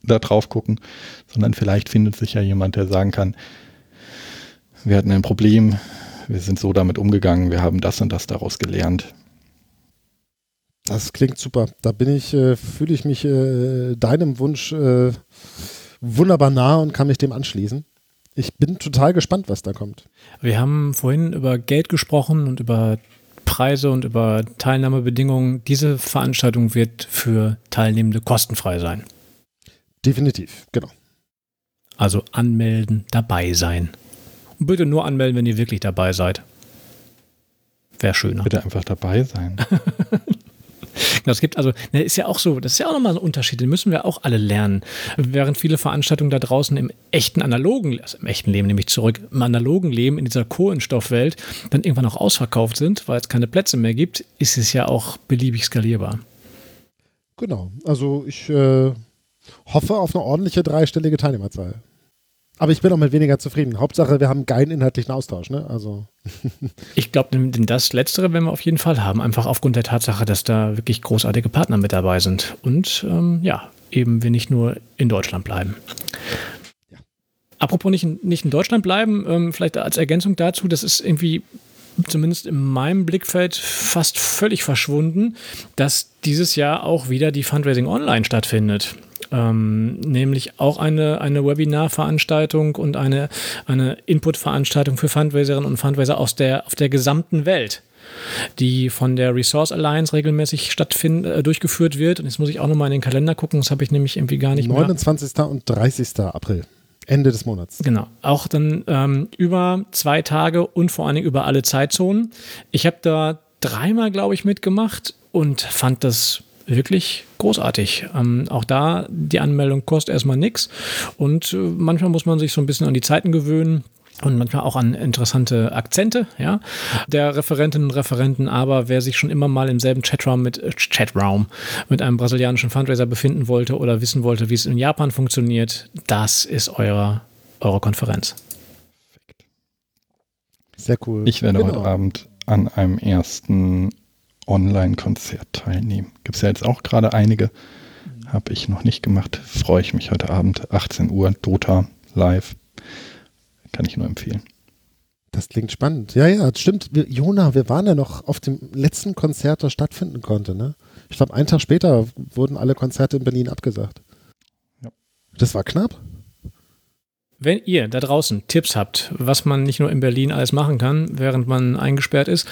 da drauf gucken, sondern vielleicht findet sich ja jemand, der sagen kann, wir hatten ein Problem, wir sind so damit umgegangen, wir haben das und das daraus gelernt. Das klingt super. Da bin ich, äh, fühle ich mich äh, deinem Wunsch äh, wunderbar nah und kann mich dem anschließen. Ich bin total gespannt, was da kommt. Wir haben vorhin über Geld gesprochen und über Preise und über Teilnahmebedingungen. Diese Veranstaltung wird für Teilnehmende kostenfrei sein. Definitiv, genau. Also anmelden, dabei sein. Und bitte nur anmelden, wenn ihr wirklich dabei seid. wäre schöner. Bitte einfach dabei sein. Das gibt also, ne, ist ja auch so, das ist ja auch nochmal ein Unterschied, den müssen wir auch alle lernen. Während viele Veranstaltungen da draußen im echten analogen, also im echten Leben nämlich zurück, im analogen Leben in dieser Kohlenstoffwelt dann irgendwann auch ausverkauft sind, weil es keine Plätze mehr gibt, ist es ja auch beliebig skalierbar. Genau, also ich äh, hoffe auf eine ordentliche dreistellige Teilnehmerzahl. Aber ich bin auch mit weniger zufrieden. Hauptsache, wir haben einen geilen inhaltlichen Austausch, ne? Also. ich glaube, das Letztere werden wir auf jeden Fall haben. Einfach aufgrund der Tatsache, dass da wirklich großartige Partner mit dabei sind. Und ähm, ja, eben wir nicht nur in Deutschland bleiben. Ja. Apropos nicht, nicht in Deutschland bleiben, ähm, vielleicht als Ergänzung dazu, das ist irgendwie zumindest in meinem Blickfeld fast völlig verschwunden, dass dieses Jahr auch wieder die Fundraising Online stattfindet ähm, nämlich auch eine, eine Webinar-Veranstaltung und eine, eine Input-Veranstaltung für Fundraiserinnen und Fundraiser aus der, auf der gesamten Welt die von der Resource Alliance regelmäßig stattfind, äh, durchgeführt wird. Und jetzt muss ich auch nochmal in den Kalender gucken, das habe ich nämlich irgendwie gar nicht 29. mehr. und 30. April. Ende des Monats. Genau. Auch dann ähm, über zwei Tage und vor allen Dingen über alle Zeitzonen. Ich habe da dreimal, glaube ich, mitgemacht und fand das wirklich großartig. Ähm, auch da, die Anmeldung kostet erstmal nichts und äh, manchmal muss man sich so ein bisschen an die Zeiten gewöhnen und manchmal auch an interessante Akzente, ja, der Referentinnen und Referenten. Aber wer sich schon immer mal im selben Chatraum mit äh, Chatraum mit einem brasilianischen Fundraiser befinden wollte oder wissen wollte, wie es in Japan funktioniert, das ist eure, eure Konferenz. Sehr cool. Ich werde genau. heute Abend an einem ersten Online-Konzert teilnehmen. Gibt es ja jetzt auch gerade einige. Habe ich noch nicht gemacht. Freue ich mich heute Abend, 18 Uhr, Dota live. Kann ich nur empfehlen. Das klingt spannend. Ja, ja, das stimmt. Wir, Jona, wir waren ja noch auf dem letzten Konzert, das stattfinden konnte. Ne? Ich glaube, einen Tag später wurden alle Konzerte in Berlin abgesagt. Ja. Das war knapp. Wenn ihr da draußen Tipps habt, was man nicht nur in Berlin alles machen kann, während man eingesperrt ist,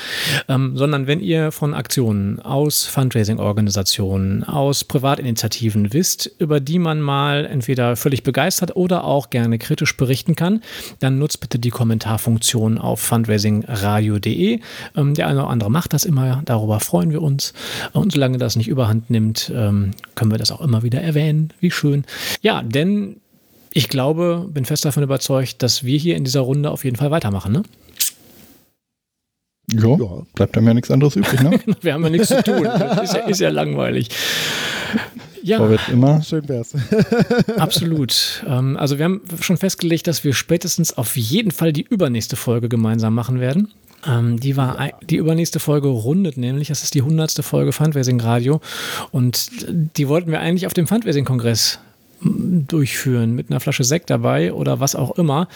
ähm, sondern wenn ihr von Aktionen aus Fundraising-Organisationen, aus Privatinitiativen wisst, über die man mal entweder völlig begeistert oder auch gerne kritisch berichten kann, dann nutzt bitte die Kommentarfunktion auf fundraisingradio.de. Ähm, der eine oder andere macht das immer, darüber freuen wir uns. Und solange das nicht überhand nimmt, ähm, können wir das auch immer wieder erwähnen. Wie schön. Ja, denn ich glaube, bin fest davon überzeugt, dass wir hier in dieser Runde auf jeden Fall weitermachen, ne? Ja, ja. bleibt einem ja nichts anderes übrig, ne? wir haben ja nichts zu tun. ist, ja, ist ja langweilig. Ja, Vorwärts immer. Schön wär's. Absolut. Ähm, also wir haben schon festgelegt, dass wir spätestens auf jeden Fall die übernächste Folge gemeinsam machen werden. Ähm, die war die übernächste Folge rundet nämlich, das ist die hundertste Folge Fundraising Radio und die wollten wir eigentlich auf dem Fundraising Kongress durchführen mit einer Flasche Sekt dabei oder was auch immer.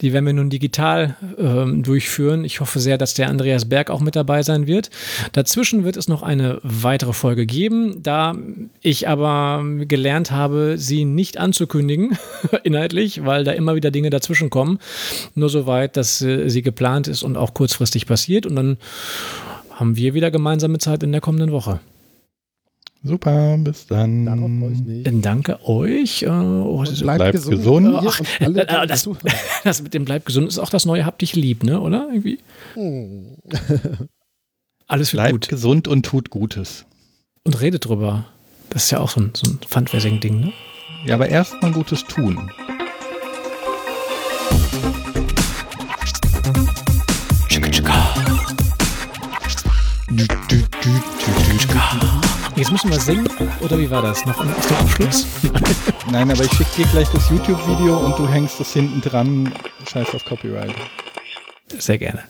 Die werden wir nun digital ähm, durchführen. Ich hoffe sehr, dass der Andreas Berg auch mit dabei sein wird. Dazwischen wird es noch eine weitere Folge geben, da ich aber gelernt habe, sie nicht anzukündigen, inhaltlich, weil da immer wieder Dinge dazwischen kommen. Nur soweit, dass äh, sie geplant ist und auch kurzfristig passiert. Und dann haben wir wieder gemeinsame Zeit in der kommenden Woche. Super, bis dann. Darauf freue ich mich. Danke euch. Äh, oh, bleibt, bleibt gesund. gesund. Ach, alle, äh, das, das, mit dem Bleib gesund ist auch das neue Hab dich lieb, ne? Oder? Irgendwie. Hm. Alles wird Bleibt gut. gesund und tut Gutes. Und redet drüber. Das ist ja auch so ein, so ein Fundraising-Ding, ne? Ja, aber erstmal Gutes tun. Jetzt müssen wir singen, oder wie war das? Noch dem Abschluss? Nein, aber ich schicke dir gleich das YouTube-Video und du hängst das hinten dran. Scheiß auf Copyright. Sehr gerne.